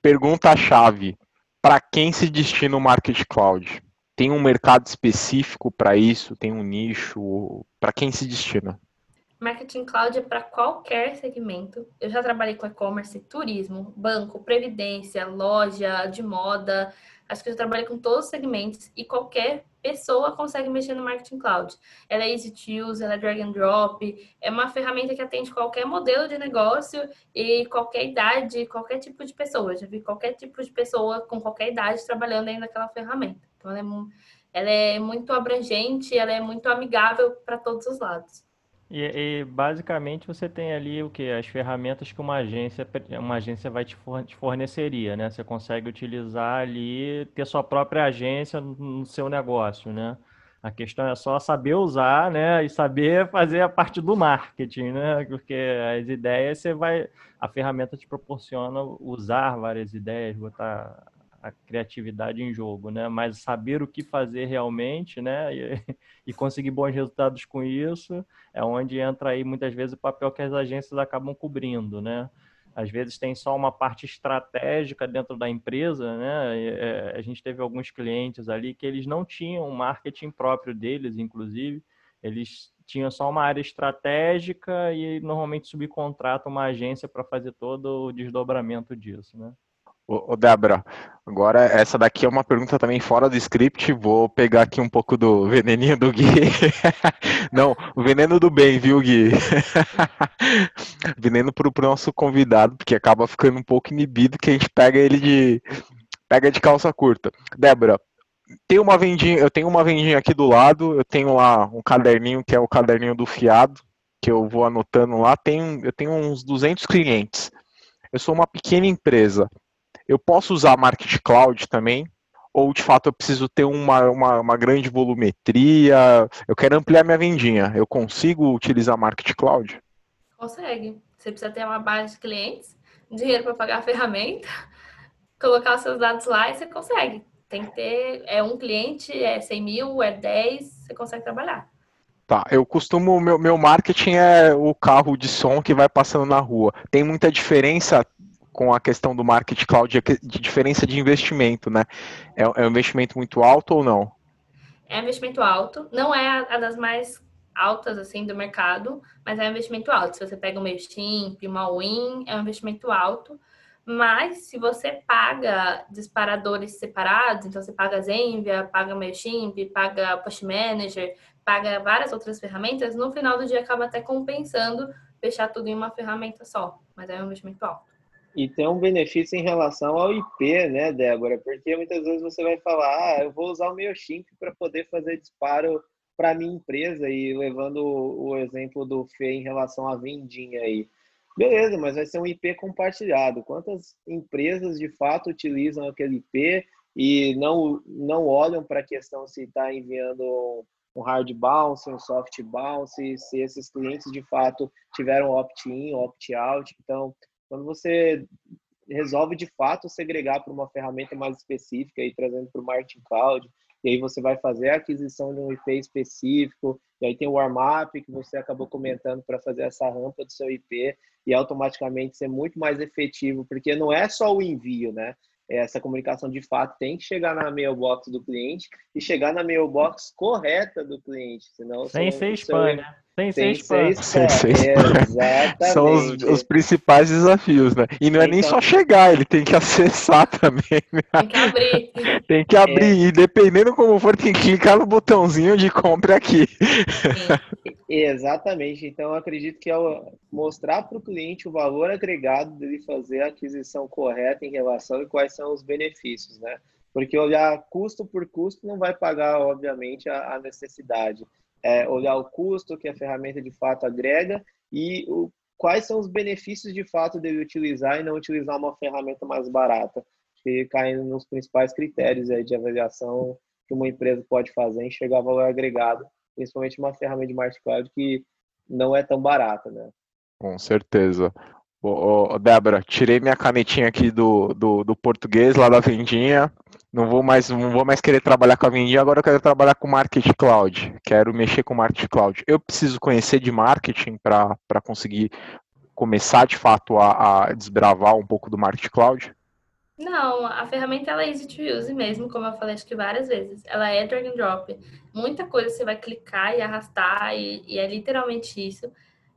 pergunta chave: para quem se destina o Market Cloud? Tem um mercado específico para isso? Tem um nicho? Para quem se destina? Marketing Cloud é para qualquer segmento. Eu já trabalhei com e-commerce, turismo, banco, previdência, loja de moda. Acho que eu trabalhei com todos os segmentos e qualquer pessoa consegue mexer no Marketing Cloud. Ela é easy to use, ela é drag and drop, é uma ferramenta que atende qualquer modelo de negócio e qualquer idade, qualquer tipo de pessoa. Eu já vi qualquer tipo de pessoa com qualquer idade trabalhando ainda naquela ferramenta. Então, ela é, ela é muito abrangente, ela é muito amigável para todos os lados. E, e, basicamente você tem ali o que? As ferramentas que uma agência, uma agência vai te forneceria, né? Você consegue utilizar ali, ter sua própria agência no seu negócio, né? A questão é só saber usar, né? E saber fazer a parte do marketing, né? Porque as ideias você vai. A ferramenta te proporciona usar várias ideias, botar a criatividade em jogo, né? Mas saber o que fazer realmente, né? E, e, conseguir bons resultados com isso é onde entra aí muitas vezes o papel que as agências acabam cobrindo, né? Às vezes tem só uma parte estratégica dentro da empresa, né? É, a gente teve alguns clientes ali que eles não tinham marketing próprio deles, inclusive, eles tinham só uma área estratégica e normalmente subcontratam uma agência para fazer todo o desdobramento disso, né? Ô, Débora, agora essa daqui é uma pergunta também fora do script. Vou pegar aqui um pouco do veneninho do Gui. Não, o veneno do bem, viu, Gui? veneno pro, pro nosso convidado, porque acaba ficando um pouco inibido que a gente pega ele de pega de calça curta. Débora, tem uma vendinha, eu tenho uma vendinha aqui do lado, eu tenho lá um caderninho que é o caderninho do fiado, que eu vou anotando lá. Tem, eu tenho uns 200 clientes. Eu sou uma pequena empresa eu posso usar Market Cloud também? Ou de fato eu preciso ter uma, uma, uma grande volumetria? Eu quero ampliar minha vendinha. Eu consigo utilizar Market Cloud? Consegue. Você precisa ter uma base de clientes, dinheiro para pagar a ferramenta, colocar os seus dados lá e você consegue. Tem que ter, é um cliente, é 100 mil, é 10, você consegue trabalhar. Tá, eu costumo, meu, meu marketing é o carro de som que vai passando na rua. Tem muita diferença com a questão do market cloud de diferença de investimento, né? É, é um investimento muito alto ou não? É um investimento alto, não é a, a das mais altas assim do mercado, mas é um investimento alto. Se você pega o MailChimp, uma Win, é um investimento alto. Mas se você paga disparadores separados, então você paga Zenvia, paga MailChimp, paga Post Manager, paga várias outras ferramentas, no final do dia acaba até compensando fechar tudo em uma ferramenta só. Mas é um investimento alto. E tem um benefício em relação ao IP, né, Débora? Porque muitas vezes você vai falar, ah, eu vou usar o MailChimp para poder fazer disparo para minha empresa e levando o exemplo do Fê em relação à vendinha aí. Beleza, mas vai ser um IP compartilhado. Quantas empresas de fato utilizam aquele IP e não, não olham para a questão se está enviando um hard bounce, um soft bounce, se esses clientes de fato tiveram opt-in, opt-out. Então, quando você resolve de fato segregar para uma ferramenta mais específica e trazendo para o Marketing Cloud, e aí você vai fazer a aquisição de um IP específico, e aí tem o warm-up que você acabou comentando para fazer essa rampa do seu IP e automaticamente ser muito mais efetivo, porque não é só o envio, né? Essa comunicação de fato tem que chegar na mailbox do cliente e chegar na mailbox correta do cliente, senão sem ser spam, né? Sem, ser spam. Sem ser spam. Exatamente. São os, os, principais desafios, né? E não é nem só chegar, ele tem que acessar também. Né? Tem que abrir. tem que abrir, é. e dependendo como for, tem que clicar no botãozinho de compra aqui. Exatamente. Então, acredito que ao mostrar para o cliente o valor agregado dele fazer a aquisição correta em relação e quais são os benefícios, né? Porque olhar custo por custo não vai pagar, obviamente, a, necessidade. É olhar o custo que a ferramenta de fato agrega e o, quais são os benefícios de fato dele utilizar e não utilizar uma ferramenta mais barata, que caindo nos principais critérios aí de avaliação que uma empresa pode fazer ao valor agregado principalmente uma ferramenta de marketing cloud que não é tão barata, né? Com certeza. Ô, Débora, tirei minha canetinha aqui do, do, do, português, lá da vendinha. Não vou mais não vou mais querer trabalhar com a vendinha, agora eu quero trabalhar com marketing cloud. Quero mexer com marketing cloud. Eu preciso conhecer de marketing para conseguir começar de fato a, a desbravar um pouco do marketing cloud? Não, a ferramenta ela é easy to use mesmo, como eu falei acho que várias vezes. Ela é drag and drop. Muita coisa você vai clicar e arrastar, e, e é literalmente isso.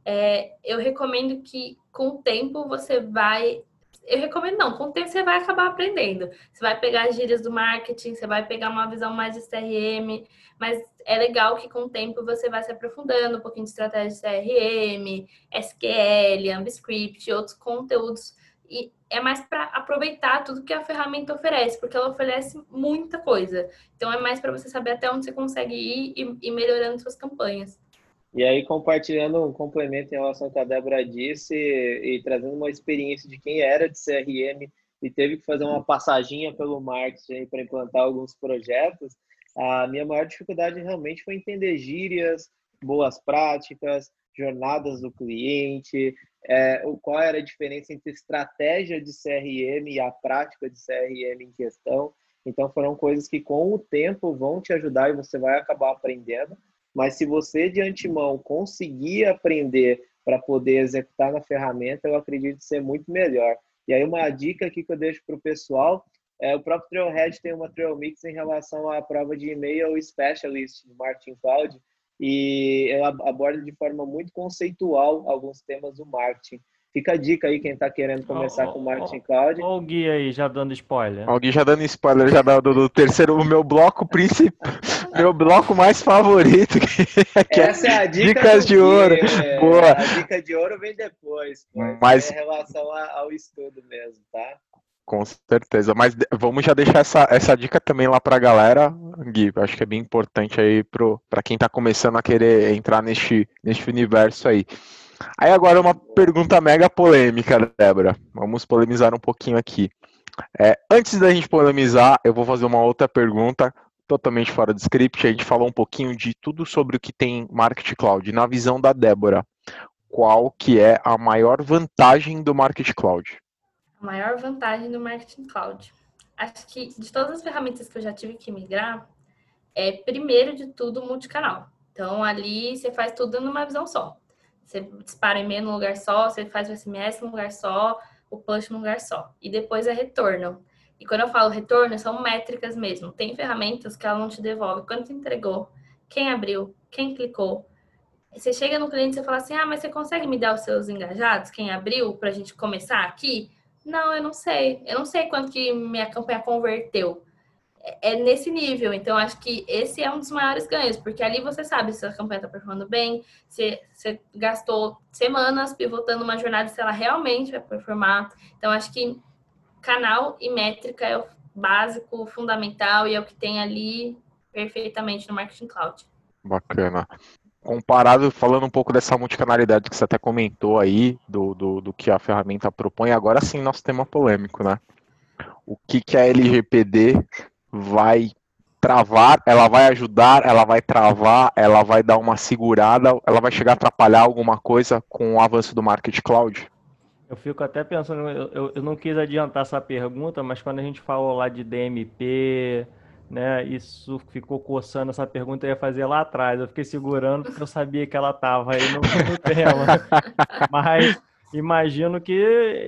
É, eu recomendo que com o tempo você vai. Eu recomendo não, com o tempo você vai acabar aprendendo. Você vai pegar as gírias do marketing, você vai pegar uma visão mais de CRM, mas é legal que com o tempo você vai se aprofundando um pouquinho de estratégia de CRM, SQL, AmbiScript, outros conteúdos e é mais para aproveitar tudo que a ferramenta oferece, porque ela oferece muita coisa. Então é mais para você saber até onde você consegue ir e, e melhorando suas campanhas. E aí, compartilhando um complemento em relação ao que a Débora disse e, e trazendo uma experiência de quem era de CRM e teve que fazer uma passaginha pelo marketing para implantar alguns projetos, a minha maior dificuldade realmente foi entender gírias, boas práticas, jornadas do cliente, é, qual era a diferença entre estratégia de CRM e a prática de CRM em questão. Então, foram coisas que com o tempo vão te ajudar e você vai acabar aprendendo. Mas se você de antemão conseguir aprender para poder executar na ferramenta, eu acredito ser muito melhor. E aí, uma dica aqui que eu deixo para o pessoal é, o próprio Trailhead tem uma Trail Mix em relação à prova de e-mail specialist no Marketing Cloud, e ela aborda de forma muito conceitual alguns temas do marketing. Fica a dica aí, quem está querendo começar oh, com marketing cloud. Olha o Gui aí já dando spoiler. O Gui já dando spoiler, já do, do terceiro, o meu bloco principal, meu bloco mais favorito. Que é Essa é a dica Dicas de Gui, ouro. É, Boa. A dica de ouro vem depois, Mas... é em relação ao estudo mesmo, tá? Com certeza, mas vamos já deixar essa, essa dica também lá para a galera, Gui, acho que é bem importante aí para quem está começando a querer entrar neste, neste universo aí. Aí agora uma pergunta mega polêmica, Débora, vamos polemizar um pouquinho aqui. É, antes da gente polemizar, eu vou fazer uma outra pergunta totalmente fora do script, a gente falou um pouquinho de tudo sobre o que tem Marketing Cloud. Na visão da Débora, qual que é a maior vantagem do Marketing Cloud? A maior vantagem do Marketing Cloud. Acho que de todas as ferramentas que eu já tive que migrar, é primeiro de tudo multicanal. Então ali você faz tudo numa visão só. Você dispara e-mail num lugar só, você faz o SMS num lugar só, o push num lugar só. E depois é retorno. E quando eu falo retorno, são métricas mesmo. Tem ferramentas que ela não te devolve quanto entregou, quem abriu, quem clicou. Você chega no cliente e fala assim: ah, mas você consegue me dar os seus engajados, quem abriu, para a gente começar aqui? Não, eu não sei. Eu não sei quanto que minha campanha converteu. É, é nesse nível. Então, acho que esse é um dos maiores ganhos, porque ali você sabe se a campanha está performando bem, se você gastou semanas pivotando uma jornada, se ela realmente vai performar. Então, acho que canal e métrica é o básico, fundamental e é o que tem ali perfeitamente no Marketing Cloud. Bacana comparado, falando um pouco dessa multicanalidade que você até comentou aí, do, do, do, que a ferramenta propõe, agora sim nosso tema polêmico, né? O que, que a LGPD vai travar, ela vai ajudar, ela vai travar, ela vai dar uma segurada, ela vai chegar a atrapalhar alguma coisa com o avanço do Market Cloud? Eu fico até pensando, eu, eu, não quis adiantar essa pergunta, mas quando a gente falou lá de DMP, né? Isso ficou coçando essa pergunta eu ia fazer lá atrás. Eu fiquei segurando porque eu sabia que ela estava aí no, no tema. Mas imagino que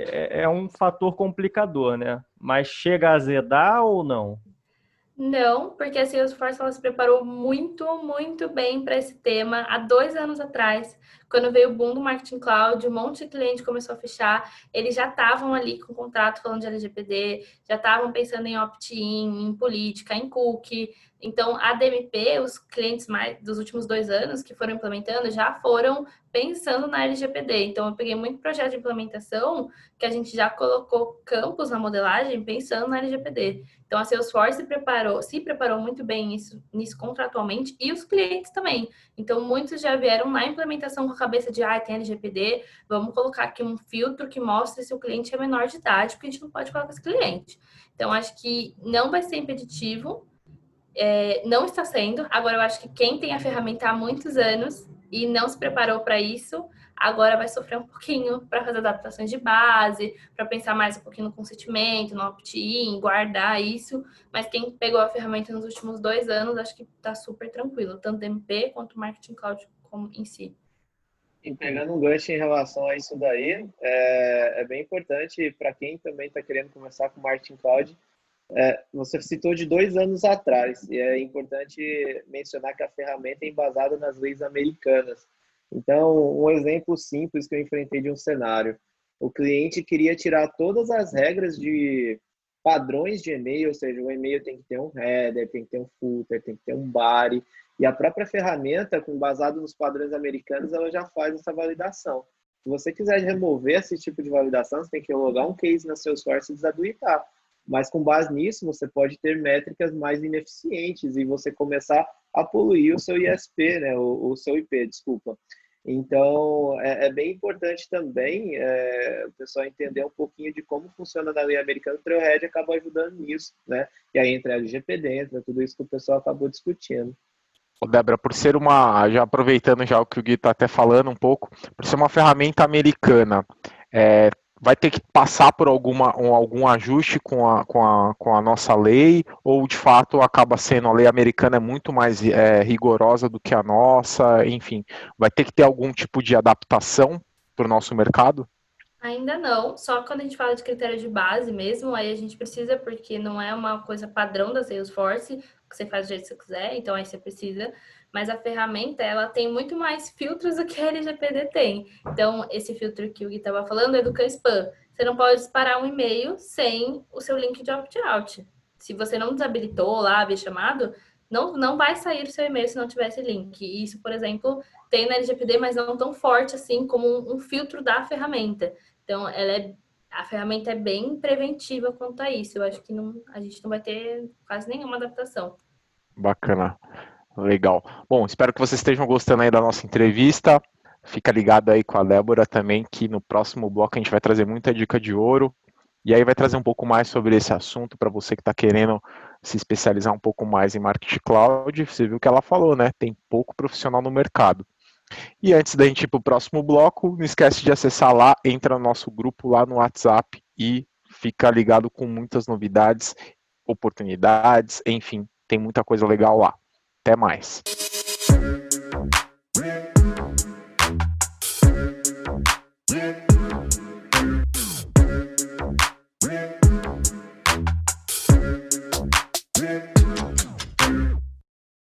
é, é um fator complicador, né? Mas chega a azedar ou não? Não, porque a Salesforce ela se preparou muito, muito bem para esse tema há dois anos atrás, quando veio o boom do Marketing Cloud, um monte de cliente começou a fechar, eles já estavam ali com contrato falando de LGPD, já estavam pensando em opt-in, em política, em cookie. Então, a DMP, os clientes mais dos últimos dois anos que foram implementando, já foram pensando na LGPD. Então, eu peguei muito projeto de implementação que a gente já colocou campos na modelagem pensando na LGPD. Então, a Salesforce se preparou, se preparou muito bem nisso, nisso contratualmente e os clientes também. Então, muitos já vieram na implementação com a cabeça de, ah, tem LGPD, vamos colocar aqui um filtro que mostre se o cliente é menor de idade, porque a gente não pode falar com esse cliente. Então, acho que não vai ser impeditivo, é, não está sendo. Agora, eu acho que quem tem a ferramenta há muitos anos e não se preparou para isso, agora vai sofrer um pouquinho para fazer adaptações de base, para pensar mais um pouquinho no consentimento, no opt-in, guardar isso. Mas quem pegou a ferramenta nos últimos dois anos, acho que está super tranquilo, tanto MP quanto Marketing Cloud como em si. E pegando um gancho em relação a isso daí, é, é bem importante para quem também está querendo começar com Marketing Cloud, é, você citou de dois anos atrás, e é importante mencionar que a ferramenta é embasada nas leis americanas. Então, um exemplo simples que eu enfrentei de um cenário: o cliente queria tirar todas as regras de padrões de e-mail, ou seja, o e-mail tem que ter um header, tem que ter um footer, tem que ter um body, e a própria ferramenta, com baseado nos padrões americanos, ela já faz essa validação. Se você quiser remover esse tipo de validação, você tem que logar um case na Salesforce e desabilitar. Mas com base nisso, você pode ter métricas mais ineficientes e você começar a poluir o seu ISP, né? o, o seu IP, desculpa. Então, é, é, bem importante também é, o pessoal entender um pouquinho de como funciona na lei americana. O Trailhead acaba ajudando nisso, né? E aí entra a LGPD, entra tudo isso que o pessoal acabou discutindo. Débora, por ser uma, já aproveitando já o que o Gui está até falando um pouco, por ser uma ferramenta americana, é, vai ter que passar por alguma, um, algum ajuste com a, com, a, com a nossa lei, ou de fato acaba sendo a lei americana é muito mais é, rigorosa do que a nossa, enfim, vai ter que ter algum tipo de adaptação para o nosso mercado? Ainda não, só quando a gente fala de critério de base mesmo, aí a gente precisa, porque não é uma coisa padrão da Salesforce, que você faz do jeito que você quiser, então aí você precisa mas a ferramenta ela tem muito mais filtros do que a LGPD tem. Então, esse filtro que o Gui estava falando é do spam. Você não pode disparar um e-mail sem o seu link de opt-out. Se você não desabilitou lá, ver chamado, não, não vai sair o seu e-mail se não tiver esse link. E isso, por exemplo, tem na LGPD, mas não tão forte assim como um, um filtro da ferramenta. Então, ela é, a ferramenta é bem preventiva quanto a isso. Eu acho que não, a gente não vai ter quase nenhuma adaptação. Bacana. Legal. Bom, espero que vocês estejam gostando aí da nossa entrevista. Fica ligado aí com a Débora também, que no próximo bloco a gente vai trazer muita dica de ouro. E aí vai trazer um pouco mais sobre esse assunto para você que está querendo se especializar um pouco mais em marketing cloud. Você viu que ela falou, né? Tem pouco profissional no mercado. E antes da gente ir para o próximo bloco, não esquece de acessar lá, entra no nosso grupo lá no WhatsApp e fica ligado com muitas novidades, oportunidades, enfim, tem muita coisa legal lá. Até mais.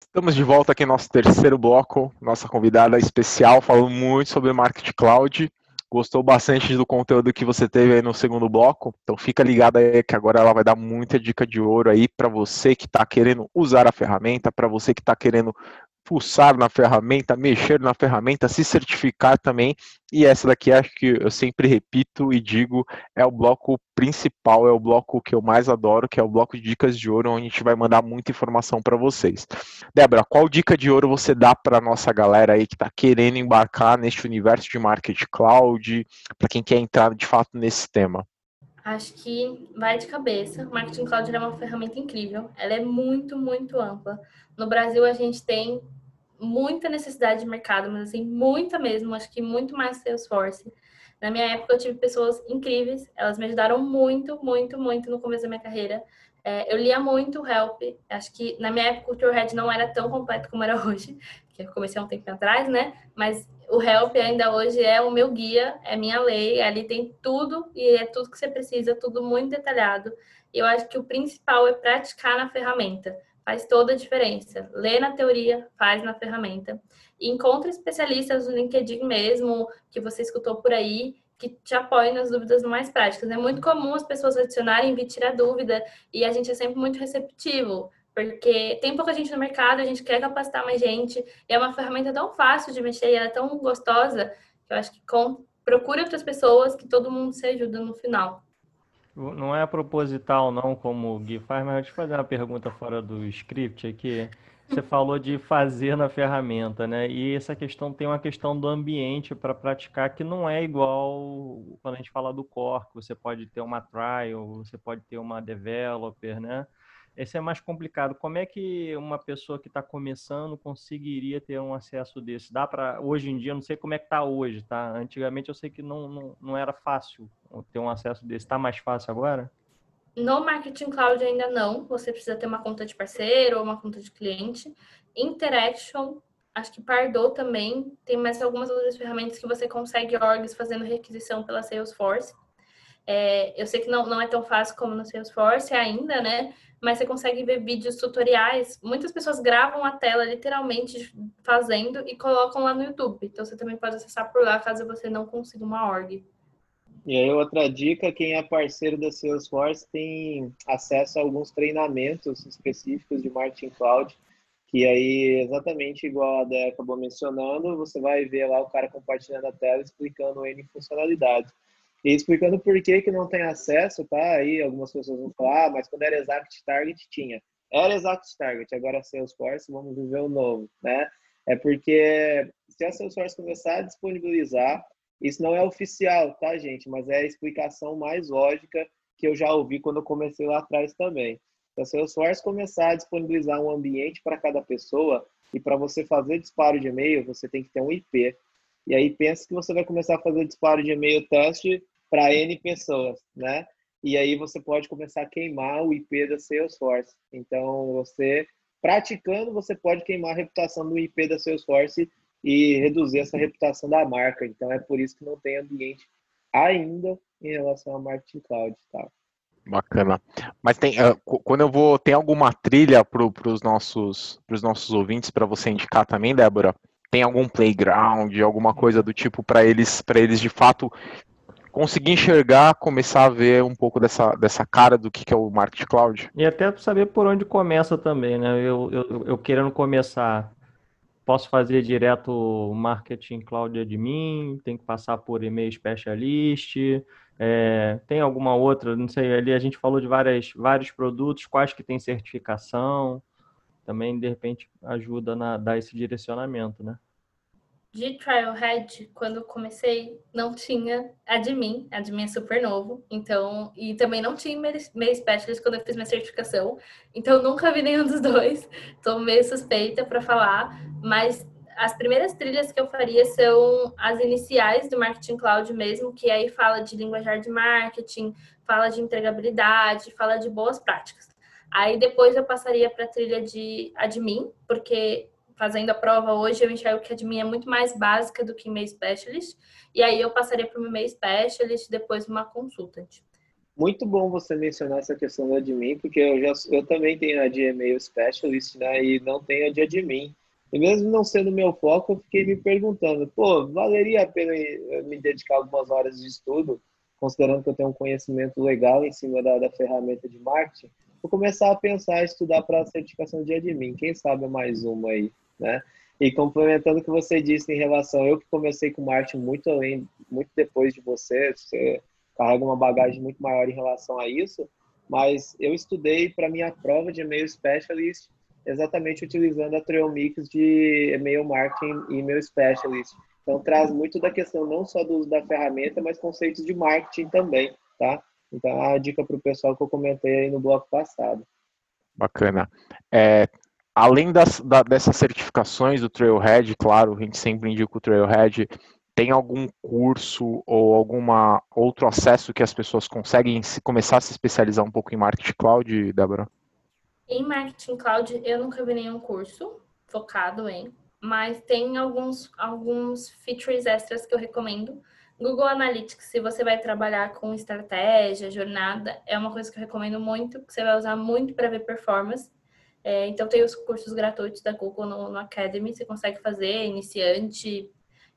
Estamos de volta aqui no nosso terceiro bloco, nossa convidada especial falando muito sobre Market Cloud. Gostou bastante do conteúdo que você teve aí no segundo bloco? Então fica ligado aí que agora ela vai dar muita dica de ouro aí para você que está querendo usar a ferramenta, para você que está querendo pulsar na ferramenta, mexer na ferramenta, se certificar também. E essa daqui acho que eu sempre repito e digo, é o bloco principal, é o bloco que eu mais adoro, que é o bloco de dicas de ouro, onde a gente vai mandar muita informação para vocês. Débora, qual dica de ouro você dá para nossa galera aí que está querendo embarcar neste universo de marketing cloud, para quem quer entrar de fato nesse tema? Acho que vai de cabeça. O Marketing Cloud é uma ferramenta incrível. Ela é muito, muito ampla. No Brasil, a gente tem muita necessidade de mercado, mas assim, muita mesmo, acho que muito mais Salesforce. Na minha época eu tive pessoas incríveis, elas me ajudaram muito, muito, muito no começo da minha carreira. É, eu lia muito Help, acho que na minha época o Tourhead não era tão completo como era hoje, que eu comecei há um tempo atrás, né? Mas o Help ainda hoje é o meu guia, é minha lei, ali tem tudo e é tudo que você precisa, tudo muito detalhado. E eu acho que o principal é praticar na ferramenta faz toda a diferença. Lê na teoria, faz na ferramenta. E encontre especialistas no LinkedIn mesmo, que você escutou por aí, que te apoiem nas dúvidas mais práticas. É muito comum as pessoas adicionarem, vir tirar dúvida, e a gente é sempre muito receptivo, porque tem pouca gente no mercado, a gente quer capacitar mais gente, e é uma ferramenta tão fácil de mexer, e ela é tão gostosa, que eu acho que com... procure outras pessoas, que todo mundo se ajuda no final. Não é proposital, não, como o Gui faz, mas eu te fazer uma pergunta fora do script aqui. Você falou de fazer na ferramenta, né? E essa questão tem uma questão do ambiente para praticar que não é igual quando a gente fala do core, você pode ter uma trial, você pode ter uma developer, né? Esse é mais complicado. Como é que uma pessoa que está começando conseguiria ter um acesso desse? Dá para hoje em dia, não sei como é que está hoje, tá? Antigamente eu sei que não, não, não era fácil ter um acesso desse. Está mais fácil agora? No Marketing Cloud ainda não. Você precisa ter uma conta de parceiro ou uma conta de cliente. Interaction, acho que Pardot também. Tem mais algumas outras ferramentas que você consegue orgs fazendo requisição pela Salesforce. É, eu sei que não, não é tão fácil como no Salesforce ainda, né? Mas você consegue ver vídeos tutoriais. Muitas pessoas gravam a tela literalmente fazendo e colocam lá no YouTube. Então você também pode acessar por lá caso você não consiga uma org. E aí outra dica, quem é parceiro da Salesforce tem acesso a alguns treinamentos específicos de marketing cloud, que aí exatamente igual a Dé acabou mencionando, você vai ver lá o cara compartilhando a tela explicando N funcionalidades. E explicando por que, que não tem acesso, tá? Aí algumas pessoas vão falar, ah, mas quando era Exact Target tinha. Era Exact Target, agora Salesforce, vamos viver o novo, né? É porque se a Salesforce começar a disponibilizar, isso não é oficial, tá, gente? Mas é a explicação mais lógica que eu já ouvi quando eu comecei lá atrás também. Se a Salesforce começar a disponibilizar um ambiente para cada pessoa, e para você fazer disparo de e-mail, você tem que ter um IP. E aí pensa que você vai começar a fazer disparo de e-mail teste para N pessoas, né? E aí você pode começar a queimar o IP da Salesforce. Então, você praticando, você pode queimar a reputação do IP da Salesforce e reduzir essa reputação da marca. Então, é por isso que não tem ambiente ainda em relação a marketing cloud, tá? Bacana. Mas tem, uh, quando eu vou, tem alguma trilha para os nossos, nossos ouvintes para você indicar também, Débora? tem algum playground, alguma coisa do tipo para eles, para eles de fato conseguir enxergar, começar a ver um pouco dessa, dessa cara do que, que é o Market Cloud. E até saber por onde começa também, né? Eu, eu, eu querendo começar, posso fazer direto Marketing Cloud Admin, tem que passar por e-mail specialist, é, tem alguma outra, não sei, ali a gente falou de várias, vários produtos, quais que tem certificação, também de repente ajuda a dar esse direcionamento, né? De Trailhead, quando comecei, não tinha admin, admin é super novo, então, e também não tinha meio specialist quando eu fiz minha certificação, então nunca vi nenhum dos dois, tô meio suspeita para falar, mas as primeiras trilhas que eu faria são as iniciais do Marketing Cloud mesmo, que aí fala de linguajar de marketing, fala de entregabilidade, fala de boas práticas. Aí depois eu passaria para a trilha de admin, porque fazendo a prova hoje eu enxergo que admin é muito mais básica do que e-mail specialist. E aí eu passaria para o e-mail specialist, depois uma consultant. muito bom você mencionar essa questão do admin, porque eu, já, eu também tenho a de e-mail specialist, né, e não tenho a de admin. E mesmo não sendo meu foco, eu fiquei me perguntando, pô, valeria a pena me dedicar algumas horas de estudo, considerando que eu tenho um conhecimento legal em cima da, da ferramenta de marketing? Vou começar a pensar, estudar para a certificação de admin. Quem sabe mais uma aí, né? E complementando o que você disse em relação, eu que comecei com marketing muito além, muito depois de você, você carrega uma bagagem muito maior em relação a isso, mas eu estudei para minha prova de e-mail specialist exatamente utilizando a Trail Mix de e-mail marketing e e-mail specialist. Então traz muito da questão não só do uso da ferramenta, mas conceitos de marketing também, tá? Então a dica para o pessoal que eu comentei aí no bloco passado. Bacana. É, além das, da, dessas certificações do Trailhead, claro, a gente sempre indica o Trailhead, tem algum curso ou alguma outro acesso que as pessoas conseguem se, começar a se especializar um pouco em marketing cloud, Débora? Em marketing cloud, eu nunca vi nenhum curso focado em, mas tem alguns, alguns features extras que eu recomendo. Google Analytics, se você vai trabalhar com estratégia, jornada, é uma coisa que eu recomendo muito, que você vai usar muito para ver performance. É, então, tem os cursos gratuitos da Google no, no Academy, você consegue fazer iniciante,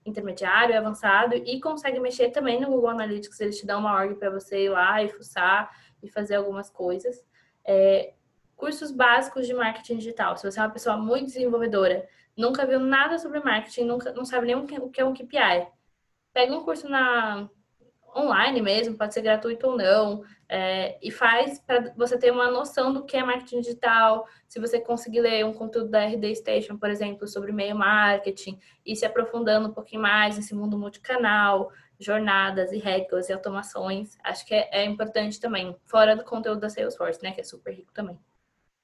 intermediário, avançado, e consegue mexer também no Google Analytics, eles te dão uma org para você ir lá e fuçar e fazer algumas coisas. É, cursos básicos de marketing digital. Se você é uma pessoa muito desenvolvedora, nunca viu nada sobre marketing, nunca, não sabe nem o que é um KPI, pega um curso na online mesmo, pode ser gratuito ou não, é, e faz para você ter uma noção do que é marketing digital. Se você conseguir ler um conteúdo da RD Station, por exemplo, sobre e-mail marketing, e se aprofundando um pouquinho mais nesse mundo multicanal, jornadas e regras e automações, acho que é, é importante também, fora do conteúdo da Salesforce, né, que é super rico também.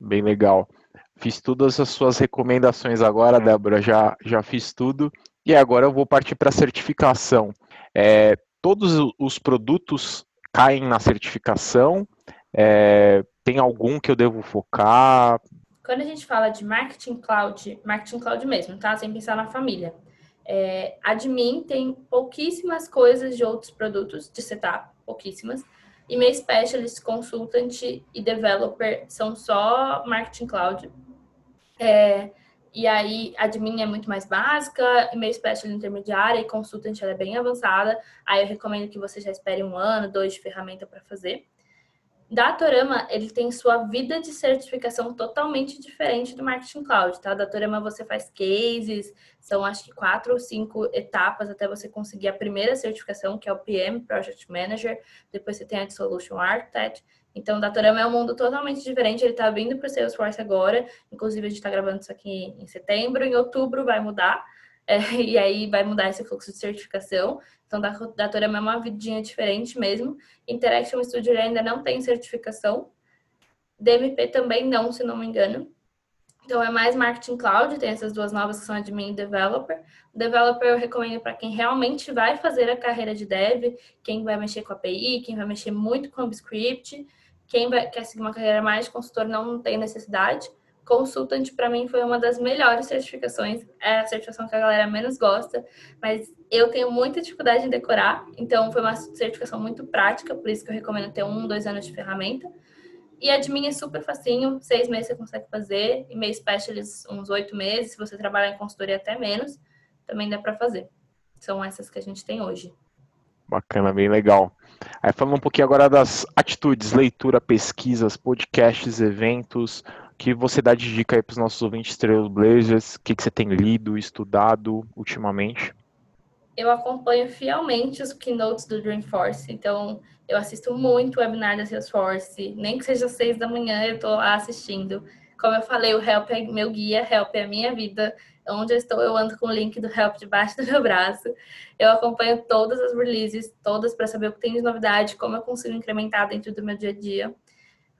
Bem legal. Fiz todas as suas recomendações agora, Débora, já, já fiz tudo. E agora eu vou partir para a certificação. É, todos os produtos caem na certificação? É, tem algum que eu devo focar? Quando a gente fala de marketing cloud, marketing cloud mesmo, tá? Sem pensar na família. É, admin tem pouquíssimas coisas de outros produtos de setup, pouquíssimas. E-mail Specialist, Consultant e Developer são só Marketing Cloud. É, e aí, admin é muito mais básica, e-mail special intermediária e consultant ela é bem avançada. Aí eu recomendo que você já espere um ano, dois de ferramenta para fazer. Datorama, ele tem sua vida de certificação totalmente diferente do Marketing Cloud, tá? Datorama você faz cases, são acho que quatro ou cinco etapas até você conseguir a primeira certificação, que é o PM, Project Manager, depois você tem a de Solution Architect. Então, o Datorama é um mundo totalmente diferente, ele tá vindo para o Salesforce agora, inclusive a gente está gravando isso aqui em setembro, em outubro vai mudar, é, e aí vai mudar esse fluxo de certificação. Então, da Datorama é uma vidinha diferente mesmo. Interaction Studio ainda não tem certificação. DMP também não, se não me engano. Então, é mais Marketing Cloud, tem essas duas novas que são Admin e Developer. O Developer eu recomendo para quem realmente vai fazer a carreira de Dev, quem vai mexer com API, quem vai mexer muito com o script, quem vai, quer seguir uma carreira mais de consultor não tem necessidade. Consultant, para mim, foi uma das melhores certificações. É a certificação que a galera menos gosta, mas eu tenho muita dificuldade em decorar, então foi uma certificação muito prática, por isso que eu recomendo ter um, dois anos de ferramenta. E admin é super facinho, seis meses você consegue fazer, e meio specialist uns oito meses, se você trabalhar em consultoria até menos, também dá para fazer. São essas que a gente tem hoje. Bacana, bem legal. Aí falando um pouquinho agora das atitudes, leitura, pesquisas, podcasts, eventos, que você dá de dica aí para os nossos ouvintes Trailblazers, o que, que você tem lido, estudado ultimamente? Eu acompanho fielmente os keynotes do Dreamforce, então eu assisto muito o webinar da Salesforce, nem que seja seis da manhã eu estou lá assistindo. Como eu falei, o Help é meu guia, Help é a minha vida. Onde eu estou, eu ando com o link do Help debaixo do meu braço. Eu acompanho todas as releases, todas para saber o que tem de novidade, como eu consigo incrementar dentro do meu dia a dia.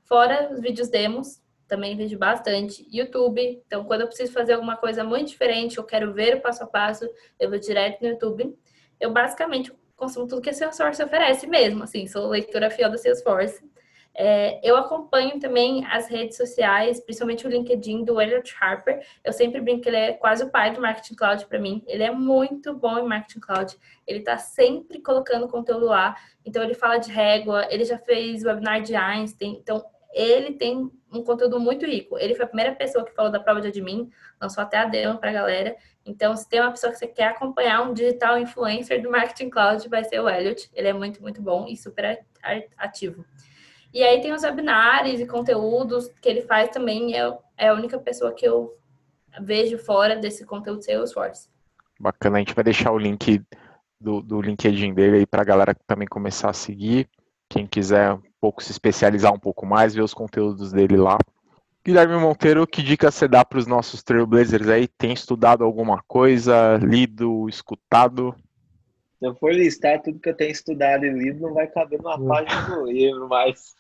Fora os vídeos demos, também vejo bastante. YouTube, então quando eu preciso fazer alguma coisa muito diferente, eu quero ver o passo a passo, eu vou direto no YouTube. Eu basicamente consumo tudo que a Salesforce oferece mesmo, assim, sou leitora fiel da Salesforce. É, eu acompanho também as redes sociais, principalmente o LinkedIn do Elliot Harper. Eu sempre brinco que ele é quase o pai do Marketing Cloud para mim. Ele é muito bom em Marketing Cloud. Ele está sempre colocando conteúdo lá. Então, ele fala de régua, ele já fez webinar de Einstein. Então, ele tem um conteúdo muito rico. Ele foi a primeira pessoa que falou da prova de admin, lançou até a demo para a galera. Então, se tem uma pessoa que você quer acompanhar, um digital influencer do Marketing Cloud, vai ser o Elliot. Ele é muito, muito bom e super ativo. E aí tem os webinars e conteúdos que ele faz também. É, é a única pessoa que eu vejo fora desse conteúdo Salesforce. Bacana, a gente vai deixar o link do, do LinkedIn dele aí para a galera também começar a seguir. Quem quiser um pouco se especializar um pouco mais, ver os conteúdos dele lá. Guilherme Monteiro, que dica você dá para os nossos Trailblazers aí? Tem estudado alguma coisa, lido, escutado? Se eu for listar tudo que eu tenho estudado e lido, não vai caber numa página do livro, mas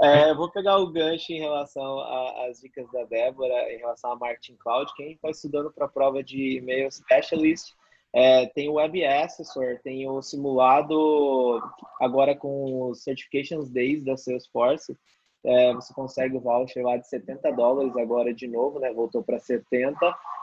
é, vou pegar o gancho em relação às dicas da Débora, em relação a Marketing Cloud. Quem está estudando para a prova de e-mail specialist, é, tem o Web Assessor, tem o simulado agora com os Certifications Days da Salesforce. É, você consegue o voucher lá de 70 dólares agora de novo, né? Voltou para 70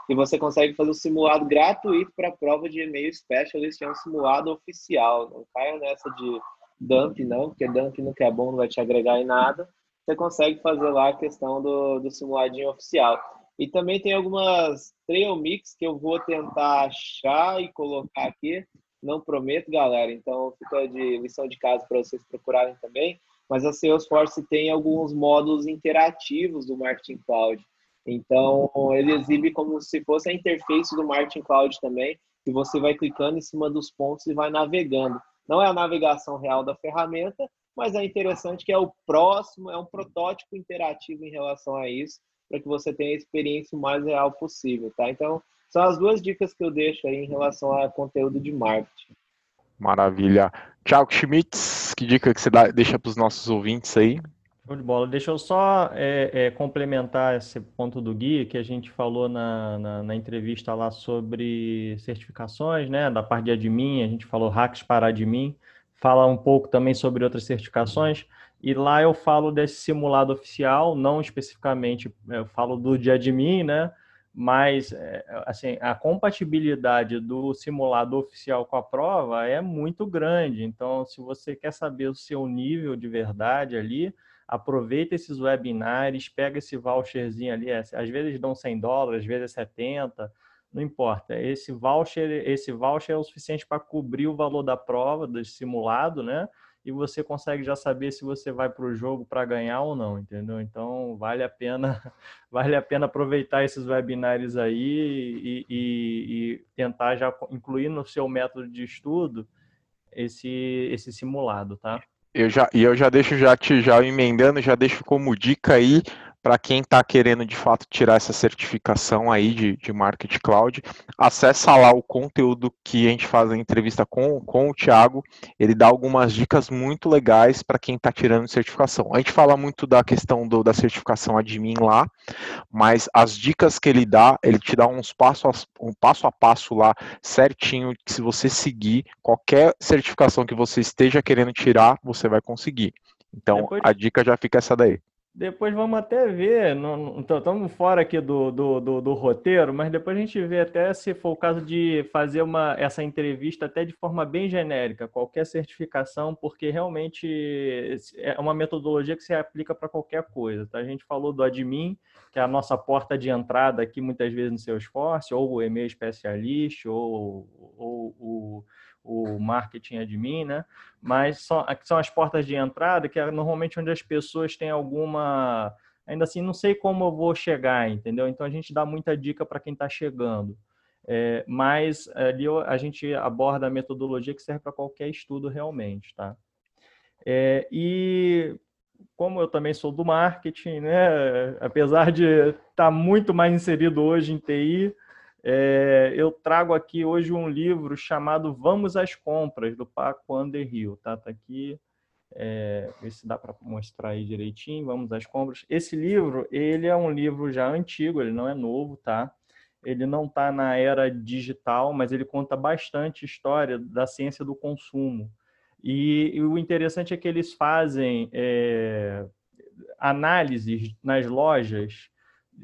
e você consegue fazer o simulado gratuito para a prova de e-mail specialist, é um simulado oficial. Não caia nessa de dump, não, porque dump não é bom, não vai te agregar em nada. Você consegue fazer lá a questão do, do simuladinho oficial. E também tem algumas trail mix que eu vou tentar achar e colocar aqui. Não prometo, galera. Então fica de lição de casa para vocês procurarem também. Mas a Salesforce tem alguns módulos interativos do Marketing Cloud. Então, ele exibe como se fosse a interface do Marketing Cloud também, e você vai clicando em cima dos pontos e vai navegando. Não é a navegação real da ferramenta, mas é interessante que é o próximo, é um protótipo interativo em relação a isso, para que você tenha a experiência o mais real possível, tá? Então, são as duas dicas que eu deixo aí em relação a conteúdo de marketing. Maravilha. Thiago Schmitz, que dica que você dá, deixa para os nossos ouvintes aí? Show de bola. Deixa eu só é, é, complementar esse ponto do Gui, que a gente falou na, na, na, entrevista lá sobre certificações, né? Da parte de admin, a gente falou hacks para admin, fala um pouco também sobre outras certificações, e lá eu falo desse simulado oficial, não especificamente, eu falo do de admin, né? Mas, é, assim, a compatibilidade do simulado oficial com a prova é muito grande. Então, se você quer saber o seu nível de verdade ali, aproveita esses webinars, pega esse voucherzinho ali, é, às vezes dão 100 dólares, às vezes é 70, não importa. Esse voucher, esse voucher é o suficiente para cobrir o valor da prova, do simulado, né? E você consegue já saber se você vai para o jogo para ganhar ou não, entendeu? Então vale a pena, vale a pena aproveitar esses webinars aí e, e, e tentar já incluir no seu método de estudo esse, esse simulado, tá? Eu já, e eu já deixo já te já emendando, já deixo como dica aí para quem está querendo de fato tirar essa certificação aí de, de Market Cloud, acessa lá o conteúdo que a gente faz a entrevista com, com o Thiago, ele dá algumas dicas muito legais para quem está tirando certificação. A gente fala muito da questão do, da certificação admin lá, mas as dicas que ele dá, ele te dá uns passo a, um passo a passo lá certinho, que se você seguir, qualquer certificação que você esteja querendo tirar, você vai conseguir. Então, Depois... a dica já fica essa daí. Depois vamos até ver, então estamos fora aqui do, do, do, do, roteiro, mas depois a gente vê até se for o caso de fazer uma, essa entrevista até de forma bem genérica, qualquer certificação, porque realmente é uma metodologia que se aplica para qualquer coisa. Tá? A gente falou do admin, que é a nossa porta de entrada aqui muitas vezes no Salesforce, ou o e-mail especialista, ou, ou o o marketing admin, né? Mas são, são as portas de entrada que é normalmente onde as pessoas têm alguma. Ainda assim, não sei como eu vou chegar, entendeu? Então a gente dá muita dica para quem está chegando. É, mas ali a gente aborda a metodologia que serve para qualquer estudo realmente, tá? É, e como eu também sou do marketing, né? Apesar de estar tá muito mais inserido hoje em TI, é, eu trago aqui hoje um livro chamado Vamos às Compras, do Paco Underhill. Tá, tá aqui, é, ver se dá para mostrar aí direitinho. Vamos às Compras. Esse livro, ele é um livro já antigo, ele não é novo, tá? Ele não está na era digital, mas ele conta bastante história da ciência do consumo. E, e o interessante é que eles fazem é, análises nas lojas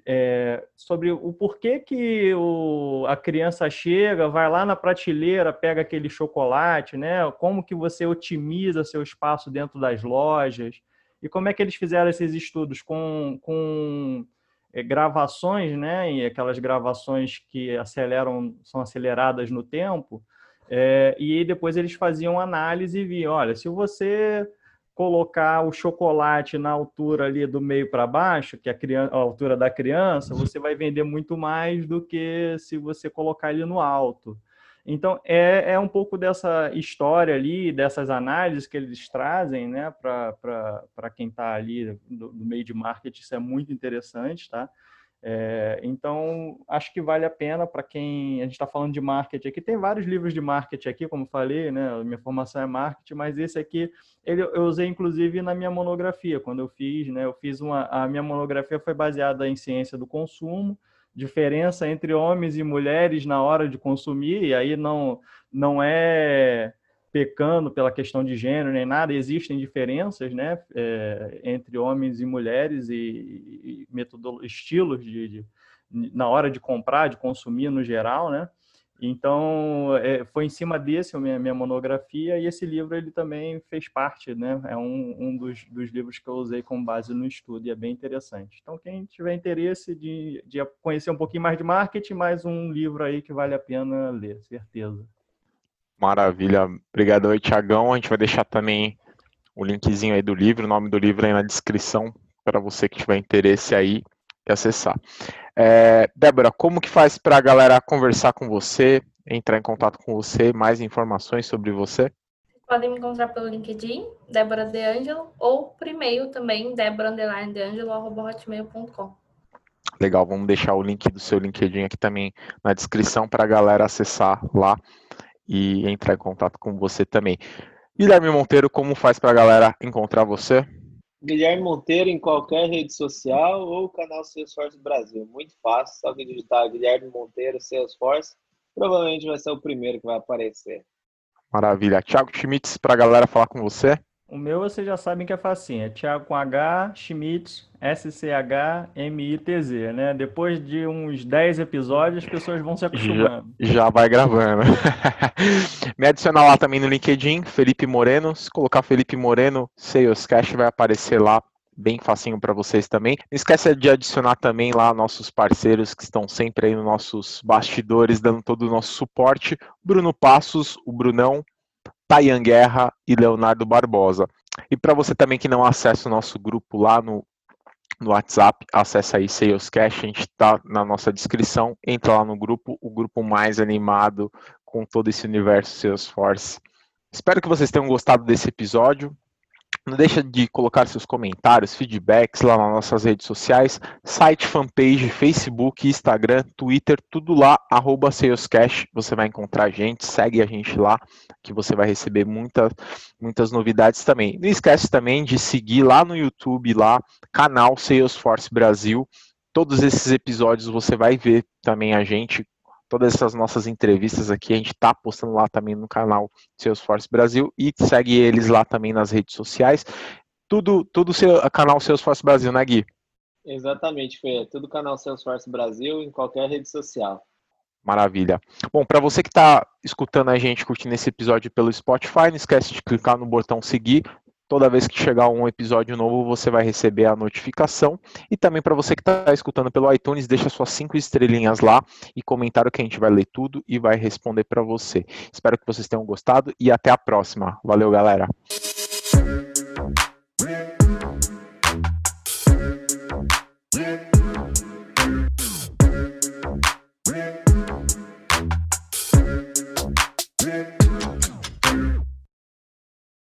é, sobre o porquê que o, a criança chega, vai lá na prateleira, pega aquele chocolate, né? Como que você otimiza seu espaço dentro das lojas e como é que eles fizeram esses estudos com, com é, gravações, né? E aquelas gravações que aceleram, são aceleradas no tempo. É, e depois eles faziam análise e viam, olha, se você colocar o chocolate na altura ali do meio para baixo, que é a, criança, a, altura da criança, você vai vender muito mais do que se você colocar ele no alto. Então, é, é um pouco dessa história ali, dessas análises que eles trazem, né, para quem está ali no, meio de marketing, isso é muito interessante, tá? É, então, acho que vale a pena para quem. A gente está falando de marketing aqui. Tem vários livros de marketing aqui, como falei, né? Minha formação é marketing, mas esse aqui ele, eu usei inclusive na minha monografia, quando eu fiz, né? Eu fiz uma. A minha monografia foi baseada em ciência do consumo, diferença entre homens e mulheres na hora de consumir, e aí não, não é pecando pela questão de gênero nem nada, existem diferenças né, é, entre homens e mulheres e, e estilos de, de, na hora de comprar, de consumir no geral, né? Então, é, foi em cima desse a minha, minha, monografia e esse livro ele também fez parte, né? É um, um dos, dos, livros que eu usei como base no estudo e é bem interessante. Então, quem tiver interesse de, de conhecer um pouquinho mais de marketing, mais um livro aí que vale a pena ler, certeza. Maravilha. Obrigado aí, Tiagão. A gente vai deixar também o linkzinho aí do livro, o nome do livro aí na descrição para você que tiver interesse aí e acessar. É, Débora, como que faz para a galera conversar com você, entrar em contato com você, mais informações sobre você? Podem me encontrar pelo LinkedIn, Débora De Angelo, ou por e-mail também, débora_deangelo.hotmail.com. Legal, vamos deixar o link do seu LinkedIn aqui também na descrição para a galera acessar lá e entrar em contato com você também. Guilherme Monteiro, como faz para a galera encontrar você? Guilherme Monteiro em qualquer rede social ou canal Salesforce Brasil. Muito fácil, só que digitar Guilherme Monteiro Salesforce, provavelmente vai ser o primeiro que vai aparecer. Maravilha. Thiago Schmitz, para a galera falar com você. O meu vocês já sabem que é facinho, é Thiago com H, Schmitz, S-C-H-M-I-T-Z, né? Depois de uns 10 episódios, as pessoas vão se acostumando. Já, já vai gravando. Me adiciona lá também no LinkedIn, Felipe Moreno. Se colocar Felipe Moreno, Salescast vai aparecer lá bem facinho para vocês também. Não esqueça de adicionar também lá nossos parceiros que estão sempre aí nos nossos bastidores, dando todo o nosso suporte. Bruno Passos, o Brunão, Tayan Guerra e Leonardo Barbosa. E para você também que não acessa o nosso grupo lá no, no WhatsApp, acessa aí Salescast, a gente está na nossa descrição, entra lá no grupo, o grupo mais animado com todo esse universo Salesforce. Espero que vocês tenham gostado desse episódio. Não deixa de colocar seus comentários, feedbacks lá nas nossas redes sociais, site, fanpage, Facebook, Instagram, Twitter, tudo lá, arroba Salescash, você vai encontrar a gente, segue a gente lá, que você vai receber muitas, muitas novidades também. Não esquece também de seguir lá no YouTube, lá, canal Salesforce Brasil, todos esses episódios você vai ver também a gente todas essas nossas entrevistas aqui a gente está postando lá também no canal Salesforce Brasil e segue eles lá também nas redes sociais. Tudo, tudo seu, canal Salesforce Brasil, né, Gui? Exatamente, Fê. Tudo canal Salesforce Brasil em qualquer rede social. Maravilha. Bom, para você que está escutando a gente, curtindo esse episódio pelo Spotify, não esquece de clicar no botão seguir Toda vez que chegar um episódio novo, você vai receber a notificação. E também para você que está escutando pelo iTunes, deixa suas cinco estrelinhas lá e comentário que a gente vai ler tudo e vai responder para você. Espero que vocês tenham gostado e até a próxima. Valeu, galera!